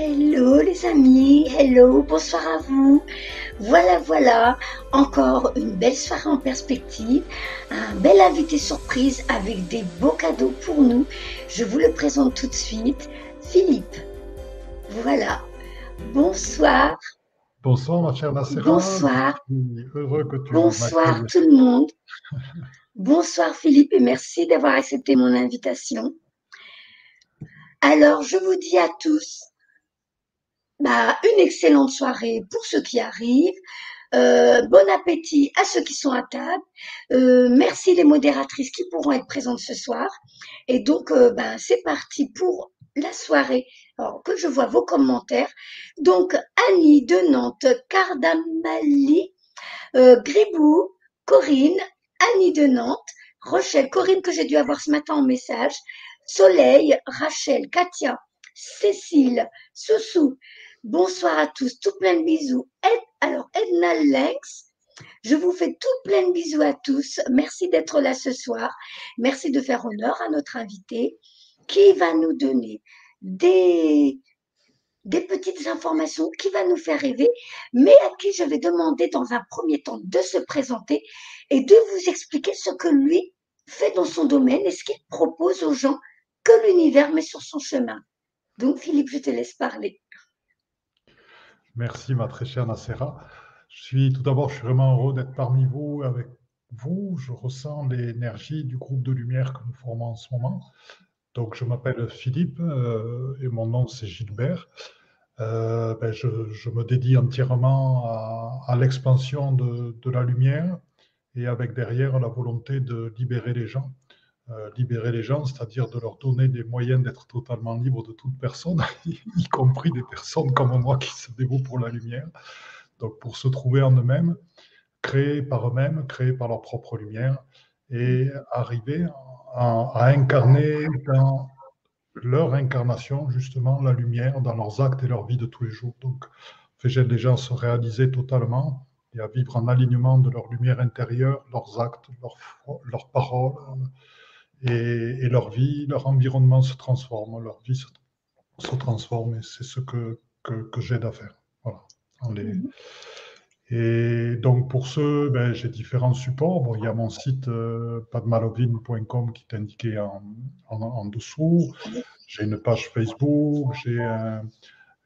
Hello les amis, hello, bonsoir à vous. Voilà, voilà, encore une belle soirée en perspective, un bel invité surprise avec des beaux cadeaux pour nous. Je vous le présente tout de suite, Philippe. Voilà, bonsoir. Bonsoir ma chère Nassera. Bonsoir. heureux que tu Bonsoir tout le monde. bonsoir Philippe et merci d'avoir accepté mon invitation. Alors, je vous dis à tous, bah, une excellente soirée pour ceux qui arrivent. Euh, bon appétit à ceux qui sont à table. Euh, merci les modératrices qui pourront être présentes ce soir. Et donc, ben, c'est parti pour la soirée. Alors, que je vois vos commentaires. Donc, Annie de Nantes, Cardamali, Gribou, Corinne, Annie de Nantes, Rochelle, Corinne que j'ai dû avoir ce matin en message, Soleil, Rachel, Katia, Cécile, Soussou, Bonsoir à tous, tout plein de bisous. alors, Edna Lenx, je vous fais tout plein de bisous à tous. Merci d'être là ce soir. Merci de faire honneur à notre invité qui va nous donner des, des petites informations, qui va nous faire rêver, mais à qui je vais demander dans un premier temps de se présenter et de vous expliquer ce que lui fait dans son domaine et ce qu'il propose aux gens que l'univers met sur son chemin. Donc, Philippe, je te laisse parler. Merci, ma très chère Nacera. Je suis tout d'abord, je suis vraiment heureux d'être parmi vous, avec vous. Je ressens l'énergie du groupe de lumière que nous formons en ce moment. Donc, je m'appelle Philippe euh, et mon nom c'est Gilbert. Euh, ben, je, me dédie entièrement à, l'expansion de, la lumière et avec derrière la volonté de libérer les gens libérer les gens, c'est-à-dire de leur donner des moyens d'être totalement libres de toute personne, y compris des personnes comme moi qui se dévouent pour la lumière. Donc pour se trouver en eux-mêmes, créés par eux-mêmes, créés par leur propre lumière, et arriver à, incarner dans leur incarnation justement la lumière dans leurs actes et leur vie de tous les jours. Donc, fait les gens se réaliser totalement et à vivre en alignement de leur lumière intérieure, leurs actes, leurs, leurs paroles, et, leur vie, leur environnement se transforme, leur vie se, transforme et c'est ce que, que, j'aide à faire. Voilà. Mhm. Et donc pour ce, ben, j'ai différents supports. Bon, il y a mon site euh, padmalovine.com qui est indiqué en, en, dessous. J'ai une page Facebook, j'ai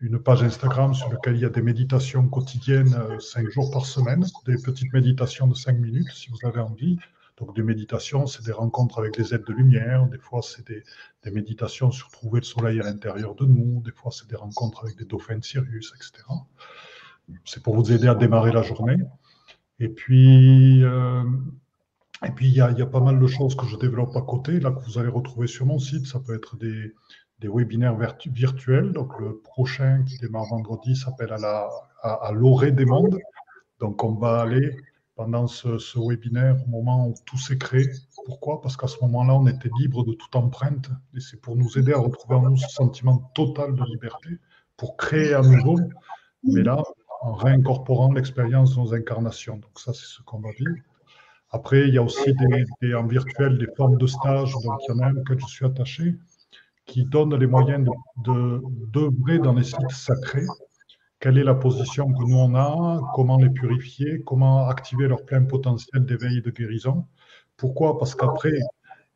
une page Instagram sur laquelle il y a des méditations quotidiennes, euh, cinq jours par semaine, des petites méditations de cinq minutes si vous avez envie. Donc des méditations, c'est des rencontres avec des êtres de lumière, des fois c'est des, méditations sur trouver le soleil à l'intérieur de nous, des fois c'est des rencontres avec des dauphins de Sirius, etc. C'est pour vous aider à démarrer la journée. Et puis, euh, et puis il y, a, pas mal de choses que je développe à côté, là que vous allez retrouver sur mon site. Ça peut être des, webinaires virtuels. Donc le prochain qui démarre vendredi s'appelle à l'orée des mondes. Donc on va aller pendant ce, webinaire au moment où tout s'est créé. Pourquoi? Parce qu'à ce moment-là, on était libre de toute empreinte et c'est pour nous aider à retrouver en nous ce sentiment total de liberté, pour créer à nouveau, mais là, en réincorporant l'expérience de nos incarnations. Donc ça, c'est ce qu'on va vivre. Après, il y a aussi des, en virtuel des formes de stage, donc il y en a un auquel je suis attaché, qui donne les moyens d'œuvrer de, dans les sites sacrés quelle est la position que nous on a, comment les purifier, comment activer leur plein potentiel d'éveil et de guérison? Pourquoi? Parce qu'après,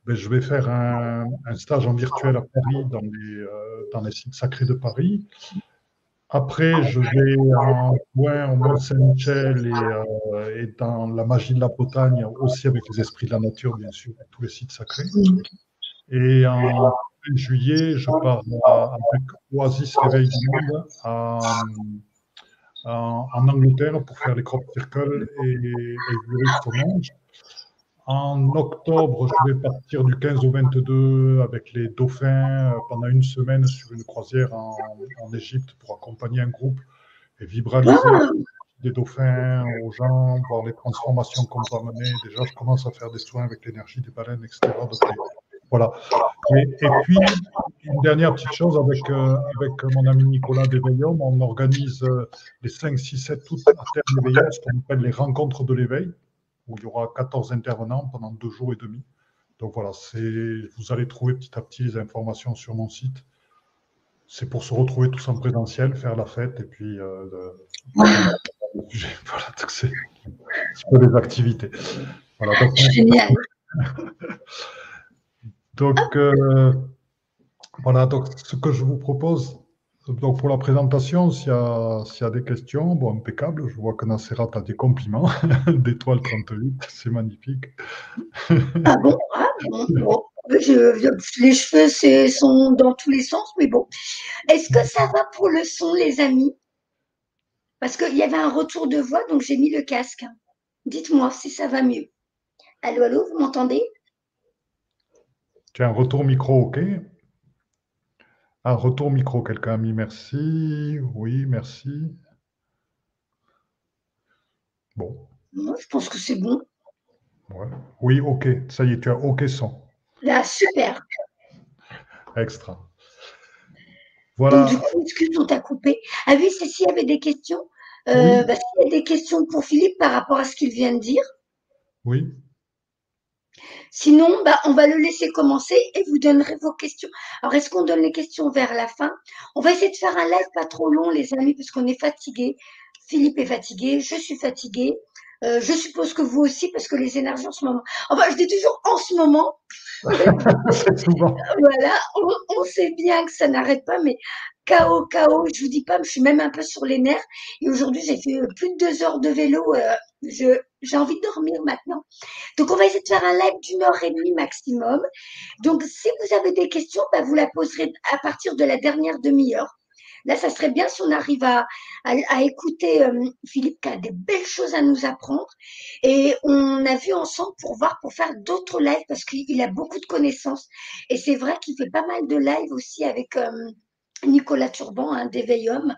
ben, je vais faire un, stage en virtuel à Paris, dans les, euh, dans les sites sacrés de Paris. Après, je vais en loin au Mont-Saint-Michel et, et, dans la magie de la Bretagne, aussi avec les esprits de la nature, bien sûr, tous les sites sacrés. Et en juillet, je pars avec Oasis Réveil du Monde à, en, Angleterre pour faire les crop circles et, et le En octobre, je vais partir du 15 au 22 avec les dauphins euh, pendant une semaine sur une croisière en, en Égypte pour accompagner un groupe et vibraliser des dauphins aux gens, voir les transformations qu'on peut amener. Déjà, je commence à faire des soins avec l'énergie des baleines, etc. Voilà. Et, puis, une dernière petite chose avec, euh, avec mon ami Nicolas Deveillom, on organise euh, les 5, 6, 7 août à Terre d'éveil, ce qu'on appelle les rencontres de l'éveil, où il y aura 14 intervenants pendant deux jours et demi. Donc voilà, vous allez trouver petit à petit les informations sur mon site. C'est pour se retrouver tous en présentiel, faire la fête et puis euh, voilà, c'est des activités. Voilà, Génial. Donc, euh, voilà, donc ce que je vous propose, donc pour la présentation, s'il y, y, a des questions, bon, impeccable. Je vois que Nasserat a des compliments d'étoile 38, c'est magnifique. ah bon, ah bon, les cheveux sont dans tous les sens, mais bon. Est-ce que ça va pour le son, les amis? Parce qu'il y avait un retour de voix, donc j'ai mis le casque. Dites-moi si ça va mieux. Allô, allô, vous m'entendez? Tiens, retour micro, OK. Un retour micro, quelqu'un a mis merci. Oui, merci. Bon. Je pense que c'est bon. Oui, OK. Ça y est, tu as OK son. Là, super. Extra. Voilà. Donc, du coup, excuse, on t'a coupé? Ah oui, c'est s'il y avait des questions. Euh, bah, s'il y a des questions pour Philippe par rapport à ce qu'il vient de dire. Oui. Sinon, bah, on va le laisser commencer et vous donnerez vos questions. Alors, est-ce qu'on donne les questions vers la fin? On va essayer de faire un live pas trop long, les amis, parce qu'on est fatigué. Philippe est fatigué, je suis fatiguée. Euh, je suppose que vous aussi, parce que les énergies en ce moment. Enfin, je dis toujours en ce moment. voilà, on, sait bien que ça n'arrête pas, mais chaos, chaos, je vous dis pas, je suis même un peu sur les nerfs. Et aujourd'hui, j'ai fait euh, plus de deux heures de vélo. Euh, je, j'ai envie de dormir maintenant. Donc, on va essayer de faire un live d'une heure et demie maximum. Donc, si vous avez des questions, bah, vous la poserez à partir de la dernière demi-heure. Là, ça serait bien si on arrive à, à, écouter euh, Philippe qui a des belles choses à nous apprendre. Et on a vu ensemble pour voir, pour faire d'autres lives parce qu'il a beaucoup de connaissances. Et c'est vrai qu'il fait pas mal de lives aussi avec euh, Nicolas Turban, un hein,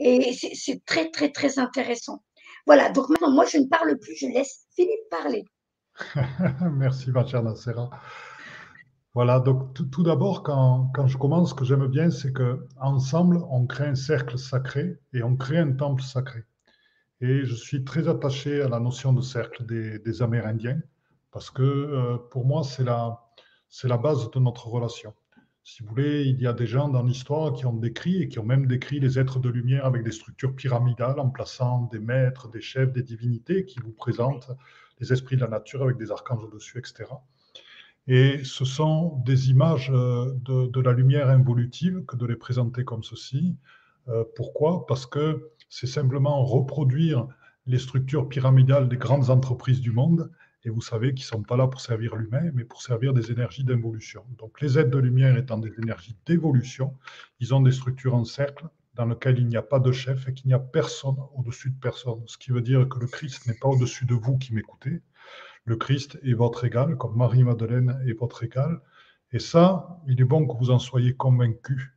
Et c'est très, très, très intéressant. Voilà, donc maintenant, moi, je ne parle plus, je laisse Philippe parler. Merci, ma chère Nacera. Voilà, donc tout, d'abord, quand, quand, je commence, ce que j'aime bien, c'est que ensemble, on crée un cercle sacré et on crée un temple sacré. Et je suis très attaché à la notion de cercle des, Amérindiens parce que euh, pour moi, c'est la, c'est la base de notre relation. Si vous voulez, il y a des gens dans l'histoire qui ont décrit et qui ont même décrit les êtres de lumière avec des structures pyramidales en plaçant des maîtres, des chefs, des divinités qui vous présentent les esprits de la nature avec des archanges au-dessus, etc. Et ce sont des images euh, de, la lumière involutive que de les présenter comme ceci. Euh, pourquoi? Parce que c'est simplement reproduire les structures pyramidales des grandes entreprises du monde. Et vous savez qu'ils ne sont pas là pour servir l'humain, mais pour servir des énergies d'involution. Donc les êtres de lumière étant des énergies d'évolution, ils ont des structures en cercle dans lesquelles il n'y a pas de chef et qu'il n'y a personne au-dessus de personne. Ce qui veut dire que le Christ n'est pas au-dessus de vous qui m'écoutez, le Christ est votre égal, comme Marie-Madeleine est votre égal. Et ça, il est bon que vous en soyez convaincus.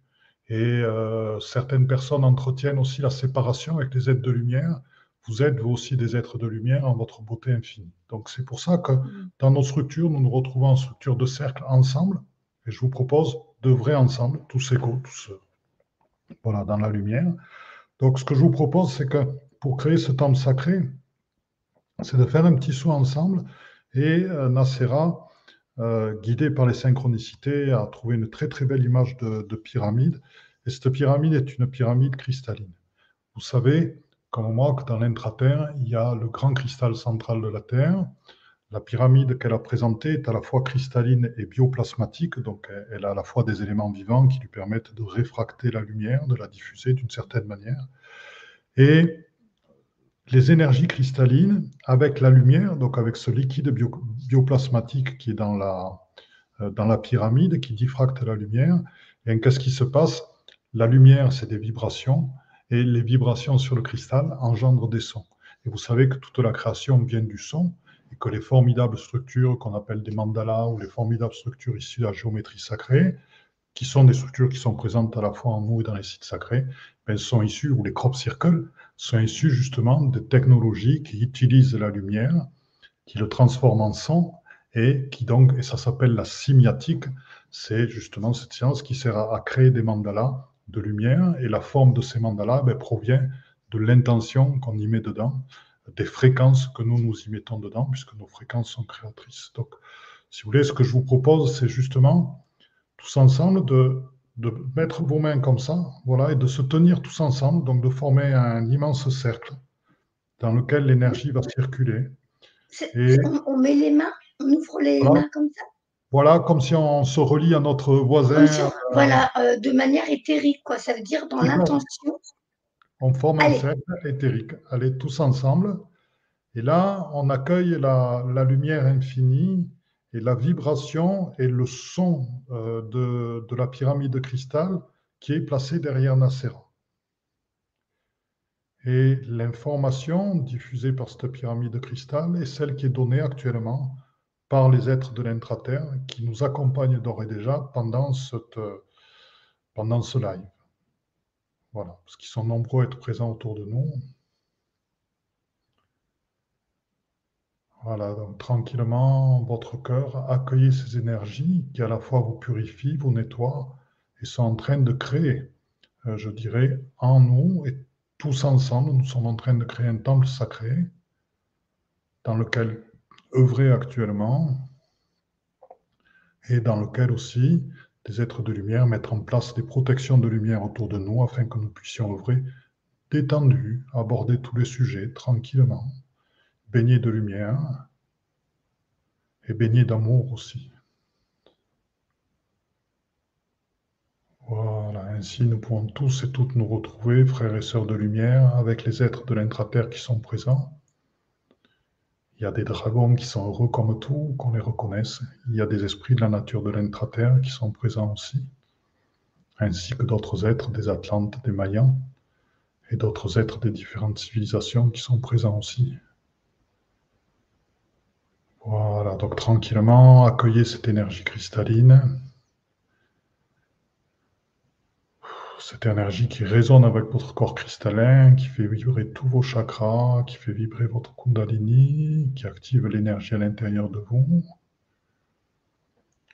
Et euh, certaines personnes entretiennent aussi la séparation avec les êtres de lumière. Vous êtes vous aussi des êtres de lumière en votre beauté infinie. Donc c'est pour ça que dans nos structures, nous nous retrouvons en structure de cercle ensemble. Et je vous propose d'œuvrer ensemble, tous égaux, tous voilà, dans la lumière. Donc ce que je vous propose, c'est que pour créer ce temple sacré, c'est de faire un petit saut ensemble et euh, Nacera, euh, guidé par les synchronicités, a trouvé une très très belle image de, pyramide. Et cette pyramide est une pyramide cristalline. Vous savez, comme moi, que dans l'intra-terre, il y a le grand cristal central de la Terre, la pyramide qu'elle a présentée est à la fois cristalline et bioplasmatique, donc elle a à la fois des éléments vivants qui lui permettent de réfracter la lumière, de la diffuser d'une certaine manière. Et les énergies cristallines avec la lumière, donc avec ce liquide bioplasmatique qui est dans la, euh, dans la pyramide, qui diffracte la lumière, et qu'est-ce qui se passe? La lumière, c'est des vibrations, et les vibrations sur le cristal engendrent des sons. Et vous savez que toute la création vient du son, et que les formidables structures qu'on appelle des mandalas ou les formidables structures issues de la géométrie sacrée, qui sont des structures qui sont présentes à la fois en nous et dans les sites sacrés, ben, sont issues, ou les crop circles, sont issues justement de technologies qui utilisent la lumière, qui le transforment en son, et qui donc, et ça s'appelle la simiatique, c'est justement cette science qui sert à, créer des mandalas de lumière, et la forme de ces mandalas ben, provient de l'intention qu'on y met dedans, des fréquences que nous nous y mettons dedans, puisque nos fréquences sont créatrices. Donc, si vous voulez, ce que je vous propose, c'est justement tous ensemble de, de mettre vos mains comme ça, voilà, et de se tenir tous ensemble, donc de former un immense cercle dans lequel l'énergie va circuler. Et, on, met les mains, on ouvre les mains comme ça? Voilà, comme si on se relie à notre voisin. voilà, euh, de manière éthérique, quoi. Ça veut dire dans l'intention on forme un cercle éthérique. Allez, tous ensemble. Et là, on accueille la, lumière infinie et la vibration et le son euh, de, la pyramide de cristal qui est placée derrière Nasera. Et l'information diffusée par cette pyramide de cristal est celle qui est donnée actuellement par les êtres de l'intraterre qui nous accompagnent d'ores et déjà pendant, cette, pendant ce live. Voilà, parce qu'ils sont nombreux à être présents autour de nous. Voilà, donc tranquillement, votre cœur, accueillez ces énergies qui à la fois vous purifient, vous nettoient et sont en train de créer, euh, je dirais, en nous et tous ensemble, nous sommes en train de créer un temple sacré dans lequel œuvrer actuellement et dans lequel aussi des êtres de lumière, mettre en place des protections de lumière autour de nous afin que nous puissions œuvrer détendus, aborder tous les sujets tranquillement, baignés de lumière et baignés d'amour aussi. Voilà, ainsi nous pouvons tous et toutes nous retrouver, frères et sœurs de lumière, avec les êtres de l'intraterre qui sont présents il y a des dragons qui sont heureux comme tout, qu'on les reconnaisse. Il y a des esprits de la nature de l'intraterre qui sont présents aussi, ainsi que d'autres êtres, des Atlantes, des Mayans, et d'autres êtres des différentes civilisations qui sont présents aussi. Voilà, donc tranquillement, accueillez cette énergie cristalline. Cette énergie qui résonne avec votre corps cristallin, qui fait vibrer tous vos chakras, qui fait vibrer votre kundalini, qui active l'énergie à l'intérieur de vous.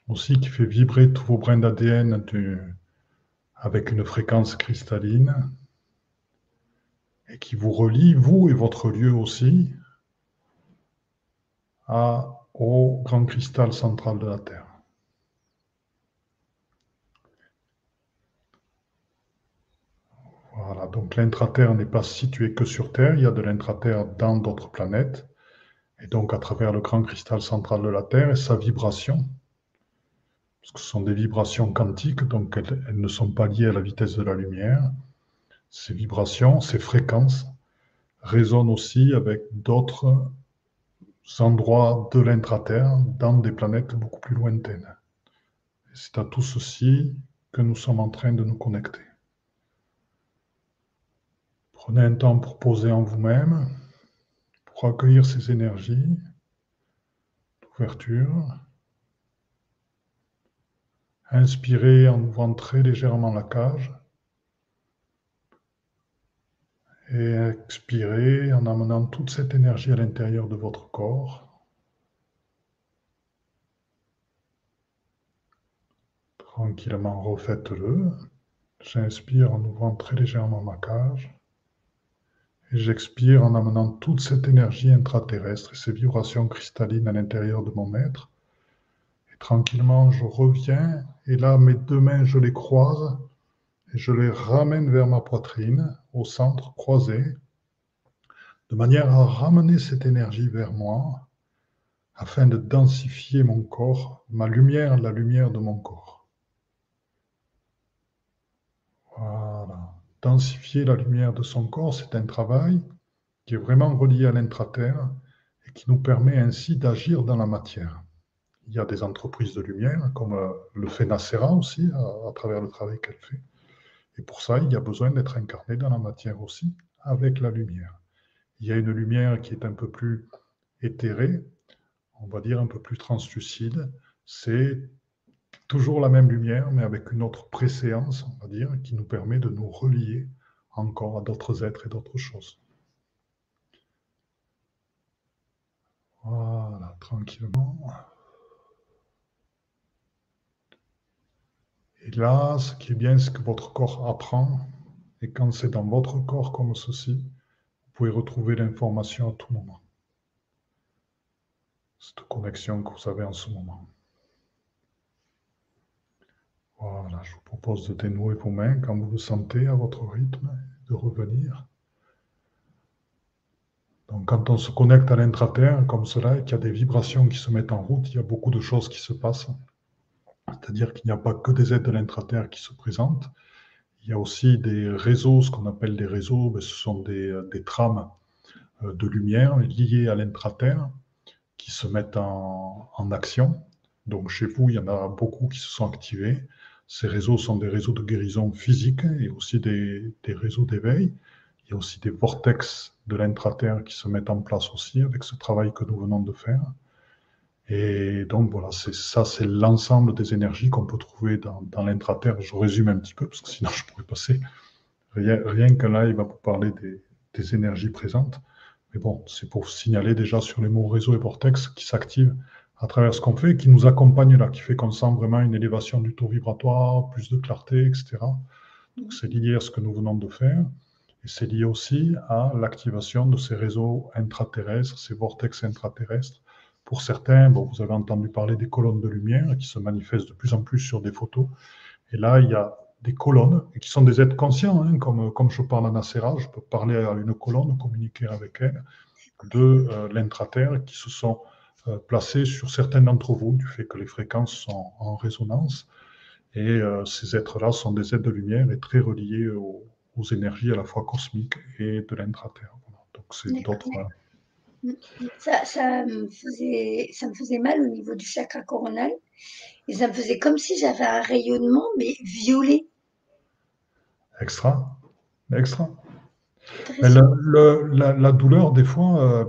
Aussi qui fait vibrer tous vos brins d'ADN avec une fréquence cristalline et qui vous relie, vous et votre lieu aussi, à, au grand cristal central de la Terre. Voilà, donc l'intraterre n'est pas situé que sur Terre, il y a de l'intraterre dans d'autres planètes. Et donc à travers le grand cristal central de la Terre et sa vibration, parce que ce sont des vibrations quantiques, donc elles, elles ne sont pas liées à la vitesse de la lumière. Ces vibrations, ces fréquences résonnent aussi avec d'autres endroits de l'intraterre dans des planètes beaucoup plus lointaines. C'est à tout ceci que nous sommes en train de nous connecter. Prenez un temps pour poser en vous-même, pour accueillir ces énergies d'ouverture. Inspirez en ouvrant très légèrement la cage. Et expirez en amenant toute cette énergie à l'intérieur de votre corps. Tranquillement, refaites-le. J'inspire en ouvrant très légèrement ma cage. Et j'expire en amenant toute cette énergie intraterrestre et ces vibrations cristallines à l'intérieur de mon maître. Et tranquillement, je reviens et là, mes deux mains, je les croise et je les ramène vers ma poitrine, au centre, croisé, de manière à ramener cette énergie vers moi, afin de densifier mon corps, ma lumière, la lumière de mon corps. Voilà. Densifier la lumière de son corps, c'est un travail qui est vraiment relié à l'intraterre et qui nous permet ainsi d'agir dans la matière. Il y a des entreprises de lumière, comme euh, le fait Nacera aussi, à, travers le travail qu'elle fait. Et pour ça, il y a besoin d'être incarné dans la matière aussi, avec la lumière. Il y a une lumière qui est un peu plus éthérée, on va dire un peu plus translucide. C'est toujours la même lumière, mais avec une autre préséance, on va dire, qui nous permet de nous relier encore à d'autres êtres et d'autres choses. Voilà, tranquillement. Et là, ce qui est bien, c'est que votre corps apprend. Et quand c'est dans votre corps comme ceci, vous pouvez retrouver l'information à tout moment. Cette connexion que vous avez en ce moment. Voilà, je vous propose de dénouer vos mains quand vous le sentez à votre rythme, de revenir. Donc quand on se connecte à l'intraterre comme cela et qu'il y a des vibrations qui se mettent en route, il y a beaucoup de choses qui se passent. C'est-à-dire qu'il n'y a pas que des aides de l'intraterre qui se présentent. Il y a aussi des réseaux, ce qu'on appelle des réseaux, ce sont des, trames euh, de lumière liées à l'intraterre qui se mettent en, action. Donc chez vous, il y en a beaucoup qui se sont activés. Ces réseaux sont des réseaux de guérison physique et aussi des, des réseaux d'éveil. Il y a aussi des vortex de l'intraterre qui se mettent en place aussi avec ce travail que nous venons de faire. Et donc voilà, c'est ça, c'est l'ensemble des énergies qu'on peut trouver dans, dans l'intraterre. Je résume un petit peu parce que sinon je pourrais passer rien, rien là, il va vous parler des, des énergies présentes. Mais bon, c'est pour signaler déjà sur les mots réseau et vortex qui s'activent à travers ce qu'on fait, qui nous accompagne là, qui fait qu'on sent vraiment une élévation du taux vibratoire, plus de clarté, etc. Donc c'est lié à ce que nous venons de faire. Et c'est lié aussi à l'activation de ces réseaux intraterrestres, ces vortex intraterrestres. Pour certains, bon, vous avez entendu parler des colonnes de lumière qui se manifestent de plus en plus sur des photos. Et là, il y a des colonnes, qui sont des êtres conscients, hein, comme, comme je parle à Nacera, je peux parler à une colonne, communiquer avec elle, de euh, l'intraterre qui se sont placés sur certains d'entre vous, du fait que les fréquences sont en résonance. Et euh, ces êtres-là sont des êtres de lumière et très reliés aux, énergies à la fois cosmiques et de l'intraterre. Donc c'est d'autres. Ça, ça, me faisait, ça me faisait mal au niveau du chakra coronal. Et ça me faisait comme si j'avais un rayonnement, mais violet. Extra. Extra. la, douleur, des fois, euh,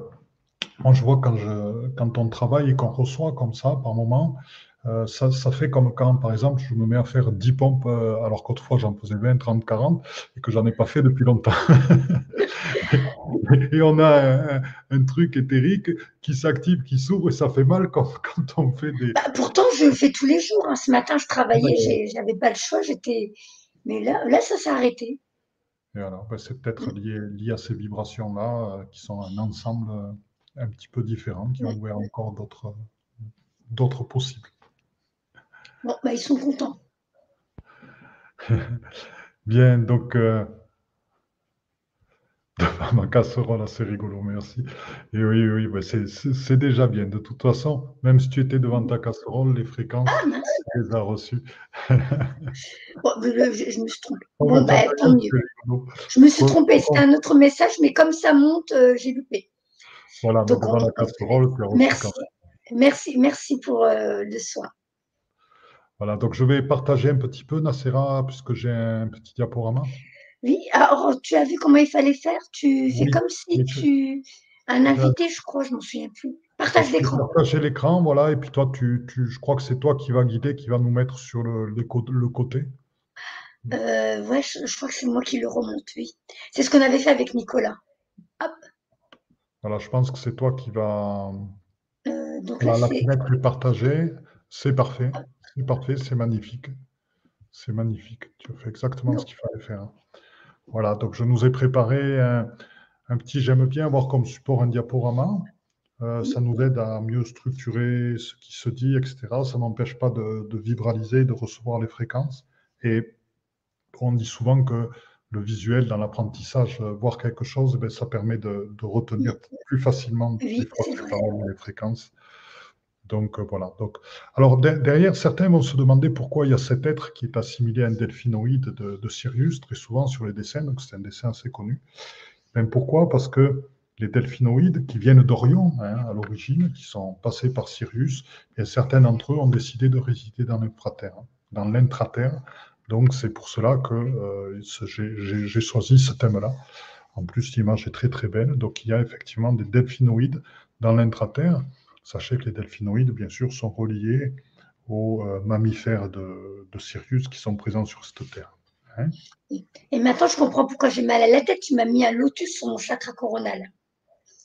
moi je vois quand, je, quand on travaille et qu'on reçoit comme ça par moment, euh, ça, ça, fait comme quand, par exemple, je me mets à faire 10 pompes, euh, alors qu'autrefois j'en faisais 20, 30, 40, et que j'en ai pas fait depuis longtemps. et on a un, truc éthérique qui s'active, qui s'ouvre, et ça fait mal quand, quand on fait des... Bah, pourtant, je le fais tous les jours. Hein. Ce matin, je travaillais, j'avais pas le choix, j'étais... Mais là, là, ça s'est arrêté. Et alors, bah, c'est peut-être lié, lié, à ces vibrations-là, euh, qui sont un ensemble un petit peu différent, qui ont ouvert encore d'autres d'autres possibles. Bon, bah, ils sont contents. Bien, donc, euh, ma casserole, c'est rigolo, merci. Et oui, oui, bah, c'est déjà bien. De toute façon, même si tu étais devant ta casserole, les fréquences, ah, tu les as reçues. bon, je, me suis trompée. Bon, bah, tant mieux. Je me suis trompée, c'était un autre message, mais comme ça monte, euh, j'ai loupé. Voilà, donc, devant la casserole, tu as Merci. Merci, merci pour euh, le soin. Voilà, donc je vais partager un petit peu, Nacera, puisque j'ai un petit diaporama. Oui, alors tu as vu comment il fallait faire? Tu fais comme si tu. Un invité, je crois, je m'en souviens plus. Partage l'écran. Partager l'écran, voilà, et puis toi, tu, je crois que c'est toi qui va guider, qui va nous mettre sur le, le côté. Euh, ouais, je, crois que c'est moi qui le remonte, oui. C'est ce qu'on avait fait avec Nicolas. Hop. Voilà, je pense que c'est toi qui va. Euh, donc la fenêtre est partagée, c'est parfait. C'est parfait, c'est magnifique. C'est magnifique. Tu as fait exactement ce qu'il fallait faire. Voilà, donc je nous ai préparé un, petit j'aime bien avoir comme support un diaporama. Euh, ça nous aide à mieux structurer ce qui se dit, etc. Ça n'empêche pas de, vibraliser, de recevoir les fréquences. Et on dit souvent que le visuel dans l'apprentissage, euh, voir quelque chose, eh ça permet de, retenir plus facilement les, les fréquences. Donc voilà. Donc, alors derrière, certains vont se demander pourquoi il y a cet être qui est assimilé à un delphinoïde de, Sirius, très souvent sur les dessins, donc c'est un dessin assez connu. Ben, pourquoi? Parce que les delphinoïdes qui viennent d'Orion hein, à l'origine, qui sont passés par Sirius, et certains d'entre eux ont décidé de résider dans l'intraterre. Dans l'intraterre. Donc c'est pour cela que euh, j'ai choisi ce thème-là. En plus, l'image est très très belle. Donc il y a effectivement des delphinoïdes dans l'intraterre. Sachez que les delphinoïdes, bien sûr, sont reliés aux euh, mammifères de, Sirius qui sont présents sur cette terre. Hein. et maintenant, je comprends pourquoi j'ai mal à la tête. Tu m'as mis un lotus sur mon chakra coronal.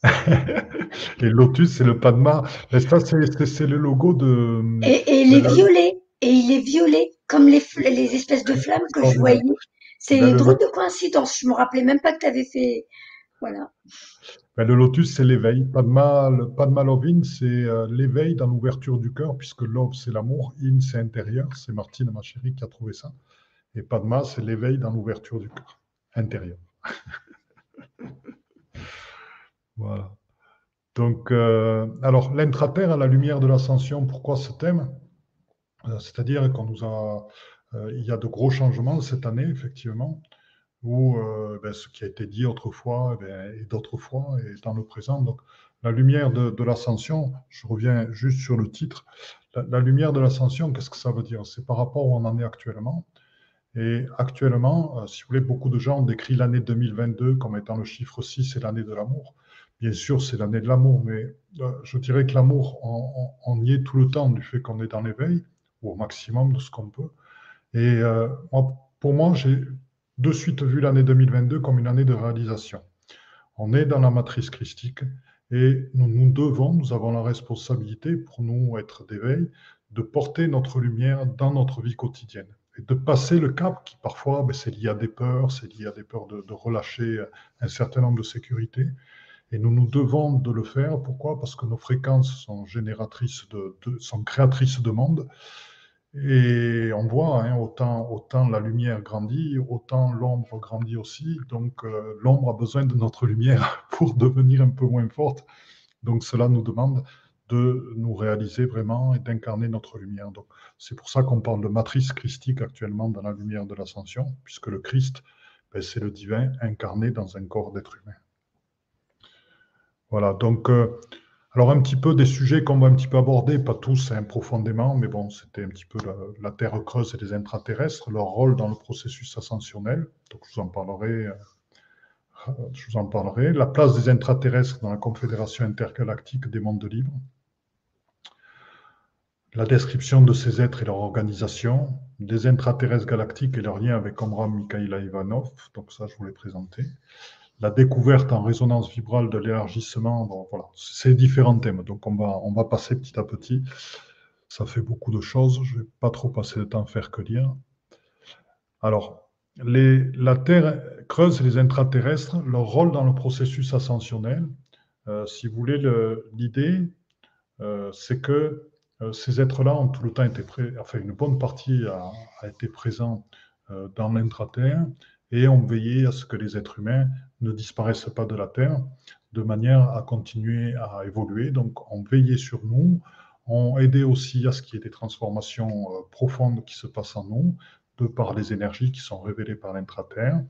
les lotus, c'est le Padma. C'est le logo de. Et, il est violet. Et il est violet, comme les, les espèces de flammes que je voyais. C'est une drôle de coïncidence. Je me rappelais même pas que tu avais fait. Voilà. Ben, le lotus, c'est l'éveil. Padma, Padma Lovin, c'est euh, l'éveil dans l'ouverture du cœur, puisque love, c'est l'amour, in, c'est intérieur. C'est Martine, ma chérie, qui a trouvé ça. Et Padma, c'est l'éveil dans l'ouverture du cœur, intérieur. voilà. Donc, euh, alors, l'intraterre à la lumière de l'ascension, pourquoi ce thème? C'est-à-dire qu'on nous a. il y a de gros changements cette année, effectivement où euh, ben, ce qui a été dit autrefois eh ben, et d'autres fois est dans le présent. Donc, la lumière de, l'ascension, je reviens juste sur le titre, la, lumière de l'ascension, qu'est-ce que ça veut dire? C'est par rapport où on en est actuellement. Et actuellement, euh, si vous voulez, beaucoup de gens ont décrit l'année 2022 comme étant le chiffre 6 et l'année de l'amour. Bien sûr, c'est l'année de l'amour, mais euh, je dirais que l'amour, on, y est tout le temps du fait qu'on est dans l'éveil, au maximum de ce qu'on peut. Et pour moi, j'ai de suite vu l'année 2022 comme une année de réalisation. On est dans la matrice christique et nous, nous devons, nous avons la responsabilité pour nous être d'éveil, de porter notre lumière dans notre vie quotidienne et de passer le cap qui parfois, ben, c'est lié à des peurs, c'est lié à des peurs de, relâcher un certain nombre de sécurités. Et nous nous devons de le faire. Pourquoi? Parce que nos fréquences sont génératrices de, sont créatrices de monde. Et on voit, hein, autant, la lumière grandit, autant l'ombre grandit aussi. Donc euh, l'ombre a besoin de notre lumière pour devenir un peu moins forte. Donc cela nous demande de nous réaliser vraiment et d'incarner notre lumière. Donc c'est pour ça qu'on parle de matrice christique actuellement dans la lumière de l'ascension, puisque le Christ, ben, c'est le divin incarné dans un corps d'être humain. Voilà, donc euh, alors un petit peu des sujets qu'on va un petit peu aborder, pas tous hein, profondément, mais bon, c'était un petit peu la, Terre creuse et les intraterrestres, leur rôle dans le processus ascensionnel. Donc je vous en parlerai. Euh, je vous en parlerai. La place des intraterrestres dans la Confédération intergalactique des mondes libres. La description de ces êtres et leur organisation, des intraterrestres galactiques et leur lien avec Omram Mikhaila Ivanov, donc ça je vous l'ai présenté la découverte en résonance vibrale de l'élargissement, bon, voilà, c'est différents thèmes. Donc on va, passer petit à petit. Ça fait beaucoup de choses. Je ne vais pas trop passer de temps à faire que lire. Alors, les, la Terre creuse les intraterrestres, leur rôle dans le processus ascensionnel. Euh, si vous voulez, l'idée, euh, c'est que euh, ces êtres-là ont tout le temps été prêts, enfin une bonne partie a, a été présent dans l'intraterre et ont veillé à ce que les êtres humains ne disparaissent pas de la Terre, de manière à continuer à évoluer. Donc, on veillait sur nous, on aidait aussi à ce qu'il y ait des transformations euh, profondes qui se passent en nous, de par les énergies qui sont révélées par l'intraterre.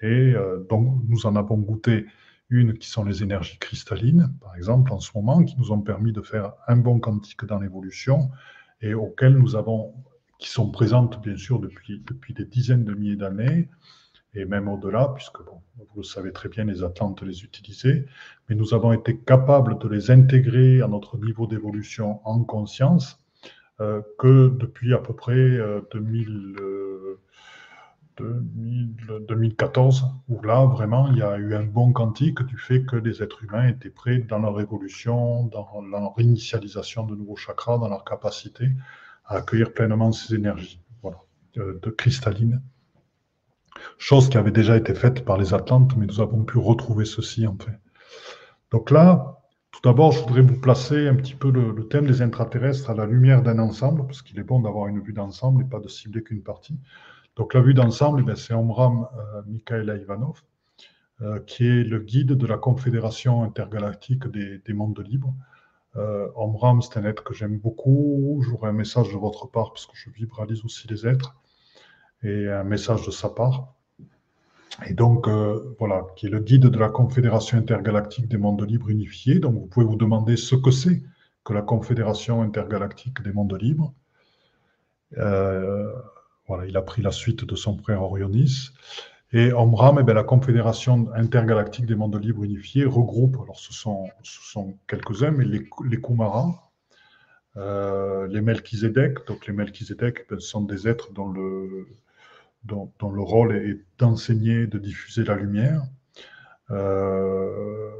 Et euh, donc, nous en avons goûté une qui sont les énergies cristallines, par exemple, en ce moment, qui nous ont permis de faire un bon quantique dans l'évolution et auxquelles nous avons, qui sont présentes bien sûr depuis, depuis des dizaines de milliers d'années, et même au-delà, puisque bon, vous le savez très bien, les Atlantes les utilisaient, mais nous avons été capables de les intégrer à notre niveau d'évolution en conscience euh, que depuis à peu près 2000, euh, 2014, où là, vraiment, il y a eu un bon quantique du fait que les êtres humains étaient prêts dans leur évolution, dans leur initialisation de nouveaux chakras, dans leur capacité à accueillir pleinement ces énergies voilà, de, de cristallines chose qui avait déjà été faite par les Atlantes, mais nous avons pu retrouver ceci en fait. Donc là, tout d'abord, je voudrais vous placer un petit peu le, thème des intraterrestres à la lumière d'un ensemble, parce qu'il est bon d'avoir une vue d'ensemble et pas de cibler qu'une partie. Donc la vue d'ensemble, eh c'est Omram euh, Ivanov, euh, qui est le guide de la Confédération intergalactique des, mondes libres. Euh, Omram, c'est un être que j'aime beaucoup. J'aurai un message de votre part parce que je vibralise aussi les êtres et un message de sa part. Et donc, euh, voilà, qui est le guide de la Confédération intergalactique des mondes libres unifiés. Donc, vous pouvez vous demander ce que c'est que la Confédération intergalactique des mondes libres. Euh, voilà, il a pris la suite de son frère Orionis. Et Omram, eh bien, la Confédération intergalactique des mondes libres unifiés regroupe, alors ce sont, ce sont quelques-uns, mais les, les Kumara, euh, les Melchizedek. Donc les Melchizedek ben, sont des êtres dont le, dont, le rôle est d'enseigner, de diffuser la lumière. Euh,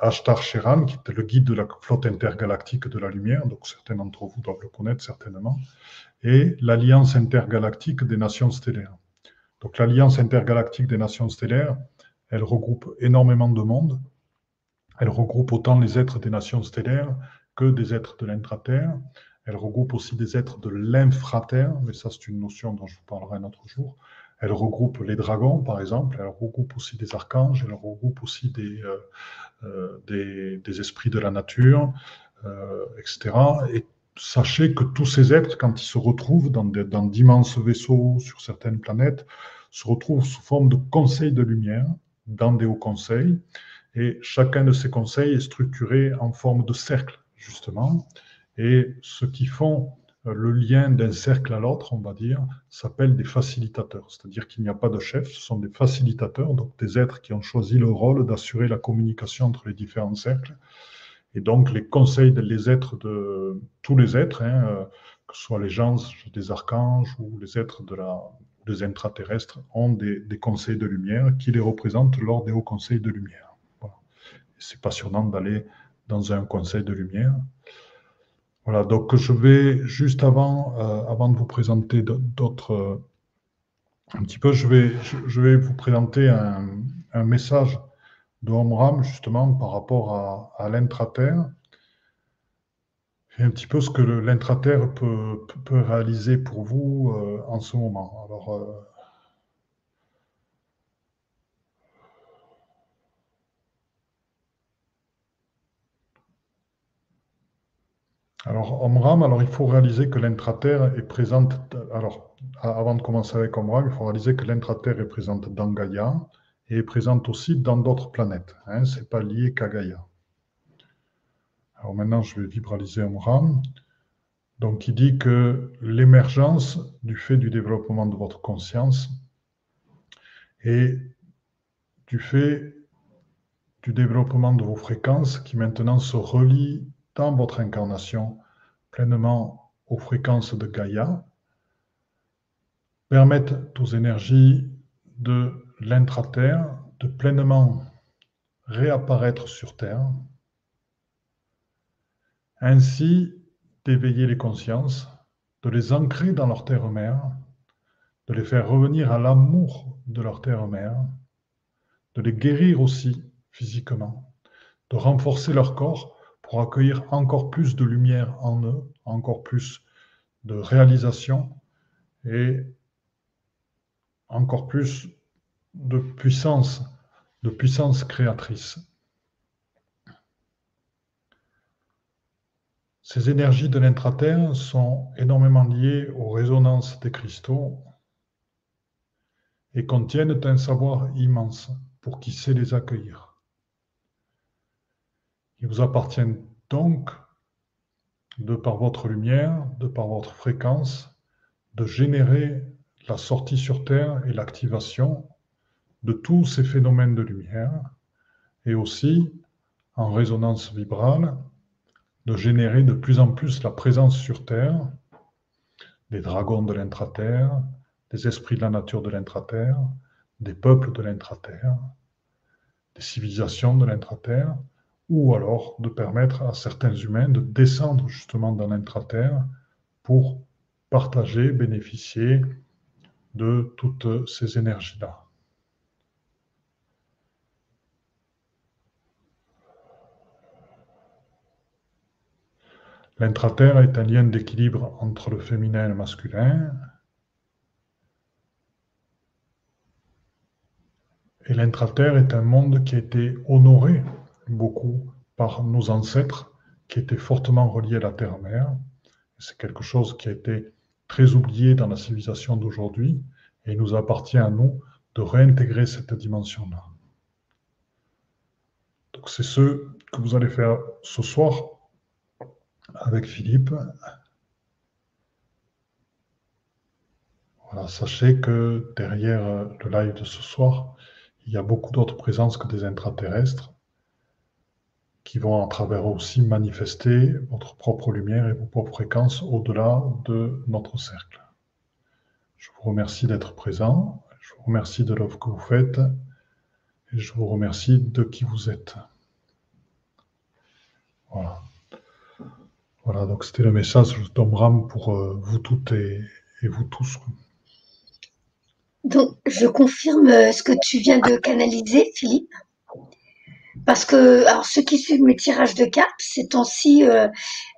Ashtar Sheran, qui était le guide de la flotte intergalactique de la lumière, donc certains d'entre vous doivent le connaître certainement, et l'Alliance intergalactique des nations stellaires. Donc l'Alliance intergalactique des nations stellaires, elle regroupe énormément de monde. Elle regroupe autant les êtres des nations stellaires que des êtres de l'intraterre. Elle regroupe aussi des êtres de l'infraterre, mais ça c'est une notion dont je vous parlerai un autre jour. Elle regroupe les dragons, par exemple. Elle regroupe aussi des archanges. Elle regroupe aussi des, euh, euh, des, esprits de la nature, euh, etc. Et sachez que tous ces êtres, quand ils se retrouvent dans d'immenses vaisseaux sur certaines planètes, se retrouvent sous forme de conseils de lumière, dans des hauts conseils, et chacun de ces conseils est structuré en forme de cercle, justement, et ceux qui font euh, le lien d'un cercle à l'autre, on va dire, s'appellent des facilitateurs, c'est-à-dire qu'il n'y a pas de chef, ce sont des facilitateurs, donc des êtres qui ont choisi le rôle d'assurer la communication entre les différents cercles, et donc, les conseils des êtres de tous les êtres, hein, euh, que ce soit les gens des archanges ou les êtres de la, des intraterrestres, ont des, des, conseils de lumière qui les représentent lors des hauts conseils de lumière. C'est passionnant d'aller dans un conseil de lumière. Voilà, donc je vais juste avant, euh, avant de vous présenter d'autres, euh, un petit peu, je vais, je, vais vous présenter un, un message de Omram, justement, par rapport à, à l'intraterre, et un petit peu ce que l'intraterre peut, peut, réaliser pour vous euh, en ce moment. Alors, Alors, Omram, alors il faut réaliser que l'intraterre est présente. Alors, avant de commencer avec Omram, il faut réaliser que l'intraterre est présente dans Gaïa, et est présente aussi dans d'autres planètes. Hein, Ce n'est pas lié qu'à Gaïa. Alors maintenant, je vais vibraliser Omram. Donc, il dit que l'émergence du fait du développement de votre conscience et du fait du développement de vos fréquences qui maintenant se relient dans votre incarnation pleinement aux fréquences de Gaïa, permettent aux énergies de l'intraterre de pleinement réapparaître sur Terre, ainsi d'éveiller les consciences, de les ancrer dans leur terre-mère, de les faire revenir à l'amour de leur terre-mère, de les guérir aussi physiquement, de renforcer leur corps pour accueillir encore plus de lumière en eux, encore plus de réalisation et encore plus de puissance, de puissance créatrice. Ces énergies de l'intraterre sont énormément liées aux résonances des cristaux et contiennent un savoir immense pour qui sait les accueillir. Il vous appartient donc, de par votre lumière, de par votre fréquence, de générer la sortie sur Terre et l'activation de tous ces phénomènes de lumière et aussi, en résonance vibrale, de générer de plus en plus la présence sur Terre des dragons de l'intraterre, des esprits de la nature de l'intraterre, des peuples de l'intraterre, des civilisations de l'intraterre, ou alors de permettre à certains humains de descendre justement dans l'intraterre pour partager, bénéficier de toutes ces énergies-là. L'intraterre est un lien d'équilibre entre le féminin et le masculin. Et l'intraterre est un monde qui a été honoré beaucoup par nos ancêtres qui était fortement relié à la terre-mère. C'est quelque chose qui a été très oublié dans la civilisation d'aujourd'hui et il nous appartient à nous de réintégrer cette dimension-là. Donc c'est ce que vous allez faire ce soir avec Philippe. Voilà, sachez que derrière le live de ce soir, il y a beaucoup d'autres présences que des intraterrestres qui vont à travers aussi manifester votre propre lumière et vos propres fréquences au-delà de notre cercle. Je vous remercie d'être présent, je vous remercie de l'offre que vous faites et je vous remercie de qui vous êtes. Voilà. Voilà, donc c'était le message de Ram pour euh, vous toutes et, et vous tous. Donc, je confirme euh, ce que tu viens de canaliser, Philippe. Parce que, alors, ceux qui suivent mes tirages de cartes, ces temps-ci, euh,